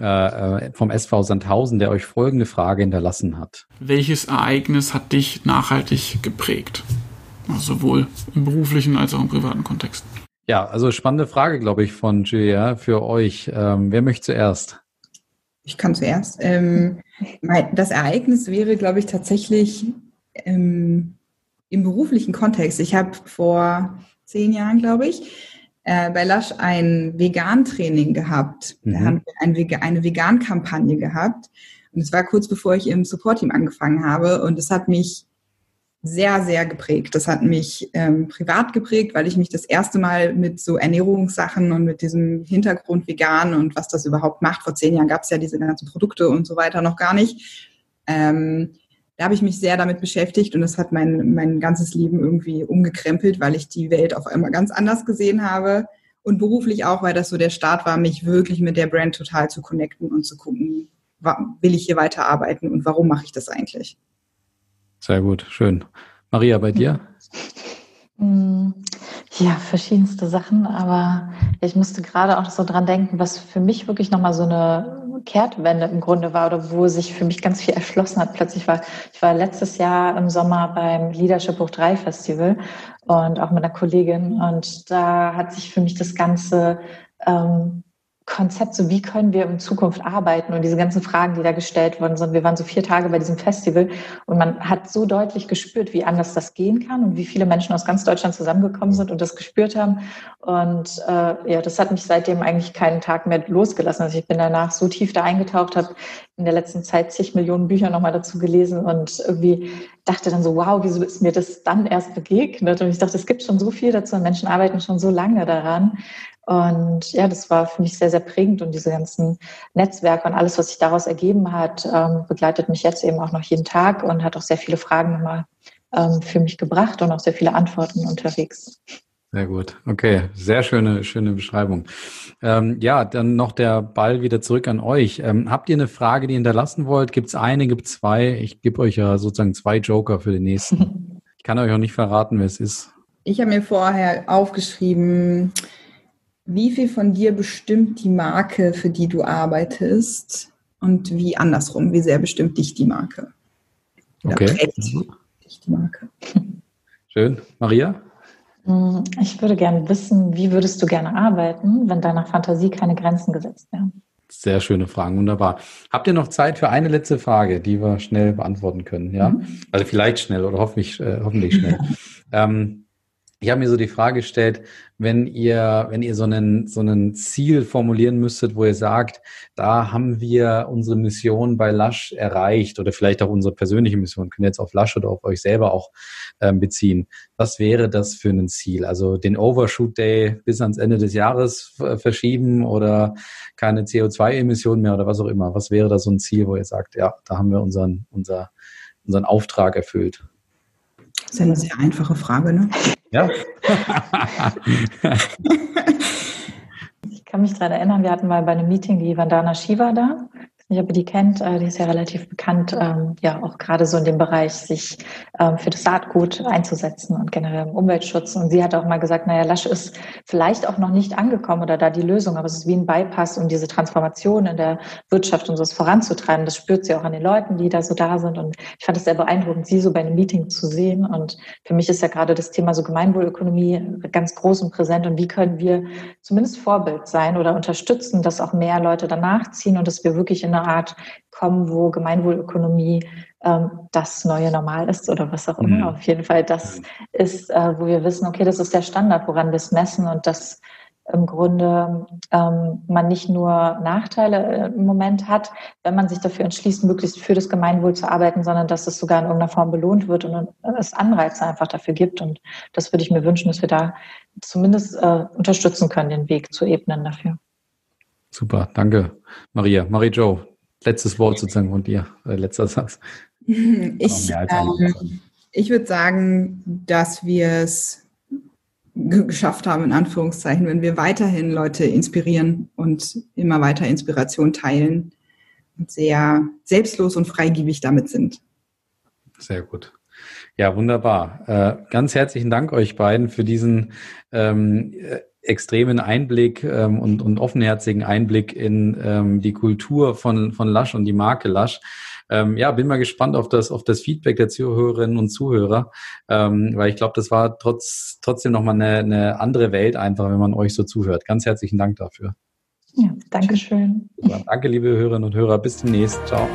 äh, äh vom SV Sandhausen, der euch folgende Frage hinterlassen hat. Welches Ereignis hat dich nachhaltig geprägt? Also sowohl im beruflichen als auch im privaten Kontext. Ja, also spannende Frage, glaube ich, von Julia für euch. Ähm, wer möchte zuerst? Ich kann zuerst. Ähm, das Ereignis wäre, glaube ich, tatsächlich ähm, im beruflichen Kontext. Ich habe vor zehn Jahren, glaube ich, äh, bei Lush ein Vegan-Training gehabt. Mhm. Da haben wir ein, eine Vegan-Kampagne gehabt. Und es war kurz bevor ich im Support-Team angefangen habe. Und es hat mich sehr, sehr geprägt. Das hat mich ähm, privat geprägt, weil ich mich das erste Mal mit so Ernährungssachen und mit diesem Hintergrund vegan und was das überhaupt macht. Vor zehn Jahren gab es ja diese ganzen Produkte und so weiter noch gar nicht. Ähm, da habe ich mich sehr damit beschäftigt und das hat mein, mein ganzes Leben irgendwie umgekrempelt, weil ich die Welt auf einmal ganz anders gesehen habe. Und beruflich auch, weil das so der Start war, mich wirklich mit der Brand total zu connecten und zu gucken, will ich hier weiterarbeiten und warum mache ich das eigentlich? Sehr gut, schön. Maria, bei dir? Mm, ja, verschiedenste Sachen, aber ich musste gerade auch so dran denken, was für mich wirklich nochmal so eine Kehrtwende im Grunde war oder wo sich für mich ganz viel erschlossen hat. Plötzlich war, ich war letztes Jahr im Sommer beim Leadership Hoch 3 Festival und auch mit einer Kollegin und da hat sich für mich das Ganze ähm, Konzept, so wie können wir in Zukunft arbeiten und diese ganzen Fragen, die da gestellt worden sind. Wir waren so vier Tage bei diesem Festival und man hat so deutlich gespürt, wie anders das gehen kann und wie viele Menschen aus ganz Deutschland zusammengekommen sind und das gespürt haben. Und äh, ja, das hat mich seitdem eigentlich keinen Tag mehr losgelassen. Also ich bin danach so tief da eingetaucht, habe in der letzten Zeit zig Millionen Bücher nochmal dazu gelesen und irgendwie dachte dann so, wow, wieso ist mir das dann erst begegnet? Und ich dachte, es gibt schon so viel dazu und Menschen arbeiten schon so lange daran. Und ja, das war für mich sehr, sehr prägend und diese ganzen Netzwerke und alles, was sich daraus ergeben hat, ähm, begleitet mich jetzt eben auch noch jeden Tag und hat auch sehr viele Fragen nochmal ähm, für mich gebracht und auch sehr viele Antworten unterwegs. Sehr gut. Okay, sehr schöne, schöne Beschreibung. Ähm, ja, dann noch der Ball wieder zurück an euch. Ähm, habt ihr eine Frage, die ihr hinterlassen wollt? Gibt es eine, gibt es zwei? Ich gebe euch ja sozusagen zwei Joker für den nächsten. ich kann euch auch nicht verraten, wer es ist. Ich habe mir vorher aufgeschrieben, wie viel von dir bestimmt die Marke, für die du arbeitest? Und wie andersrum, wie sehr bestimmt dich die Marke? Oder okay. dich die Marke? Schön. Maria? Hm, ich würde gerne wissen, wie würdest du gerne arbeiten, wenn deiner Fantasie keine Grenzen gesetzt wären? Sehr schöne Fragen, wunderbar. Habt ihr noch Zeit für eine letzte Frage, die wir schnell beantworten können? Ja, mhm. also vielleicht schnell oder hoffentlich, äh, hoffentlich schnell. ähm, ich habe mir so die Frage gestellt, wenn ihr, wenn ihr so einen, so einen Ziel formulieren müsstet, wo ihr sagt, da haben wir unsere Mission bei Lush erreicht oder vielleicht auch unsere persönliche Mission, könnt ihr jetzt auf Lush oder auf euch selber auch ähm, beziehen. Was wäre das für ein Ziel? Also den Overshoot Day bis ans Ende des Jahres verschieben oder keine CO2-Emissionen mehr oder was auch immer. Was wäre da so ein Ziel, wo ihr sagt, ja, da haben wir unseren, unser, unseren Auftrag erfüllt? Das ist eine sehr einfache Frage, ne? Ja. ich kann mich daran erinnern, wir hatten mal bei einem Meeting die Vandana Shiva da ob ihr die kennt, äh, die ist ja relativ bekannt, ähm, ja auch gerade so in dem Bereich, sich ähm, für das Saatgut einzusetzen und generell im Umweltschutz. Und sie hat auch mal gesagt, naja, Lasch ist vielleicht auch noch nicht angekommen oder da die Lösung, aber es ist wie ein Bypass, um diese Transformation in der Wirtschaft und so voranzutreiben. Das spürt sie auch an den Leuten, die da so da sind. Und ich fand es sehr beeindruckend, sie so bei einem Meeting zu sehen. Und für mich ist ja gerade das Thema so Gemeinwohlökonomie ganz groß und präsent. Und wie können wir zumindest Vorbild sein oder unterstützen, dass auch mehr Leute danach ziehen und dass wir wirklich in einer Art kommen, wo Gemeinwohlökonomie ähm, das neue Normal ist oder was auch immer. Mhm. Auf jeden Fall, das ist, äh, wo wir wissen, okay, das ist der Standard, woran wir es messen und dass im Grunde ähm, man nicht nur Nachteile äh, im Moment hat, wenn man sich dafür entschließt, möglichst für das Gemeinwohl zu arbeiten, sondern dass es sogar in irgendeiner Form belohnt wird und es Anreize einfach dafür gibt. Und das würde ich mir wünschen, dass wir da zumindest äh, unterstützen können, den Weg zu ebnen dafür. Super, danke, Maria. Marie-Jo, letztes Wort sozusagen von dir, äh, letzter Satz. Ich, ähm, ich würde sagen, dass wir es geschafft haben, in Anführungszeichen, wenn wir weiterhin Leute inspirieren und immer weiter Inspiration teilen und sehr selbstlos und freigebig damit sind. Sehr gut. Ja, wunderbar. Äh, ganz herzlichen Dank euch beiden für diesen ähm, extremen Einblick ähm, und, und offenherzigen Einblick in ähm, die Kultur von, von Lush und die Marke Lush. Ähm, ja, bin mal gespannt auf das, auf das Feedback der Zuhörerinnen und Zuhörer, ähm, weil ich glaube, das war trotz, trotzdem nochmal eine, eine andere Welt einfach, wenn man euch so zuhört. Ganz herzlichen Dank dafür. Ja, Dankeschön. Super. Danke, liebe Hörerinnen und Hörer. Bis demnächst. Ciao.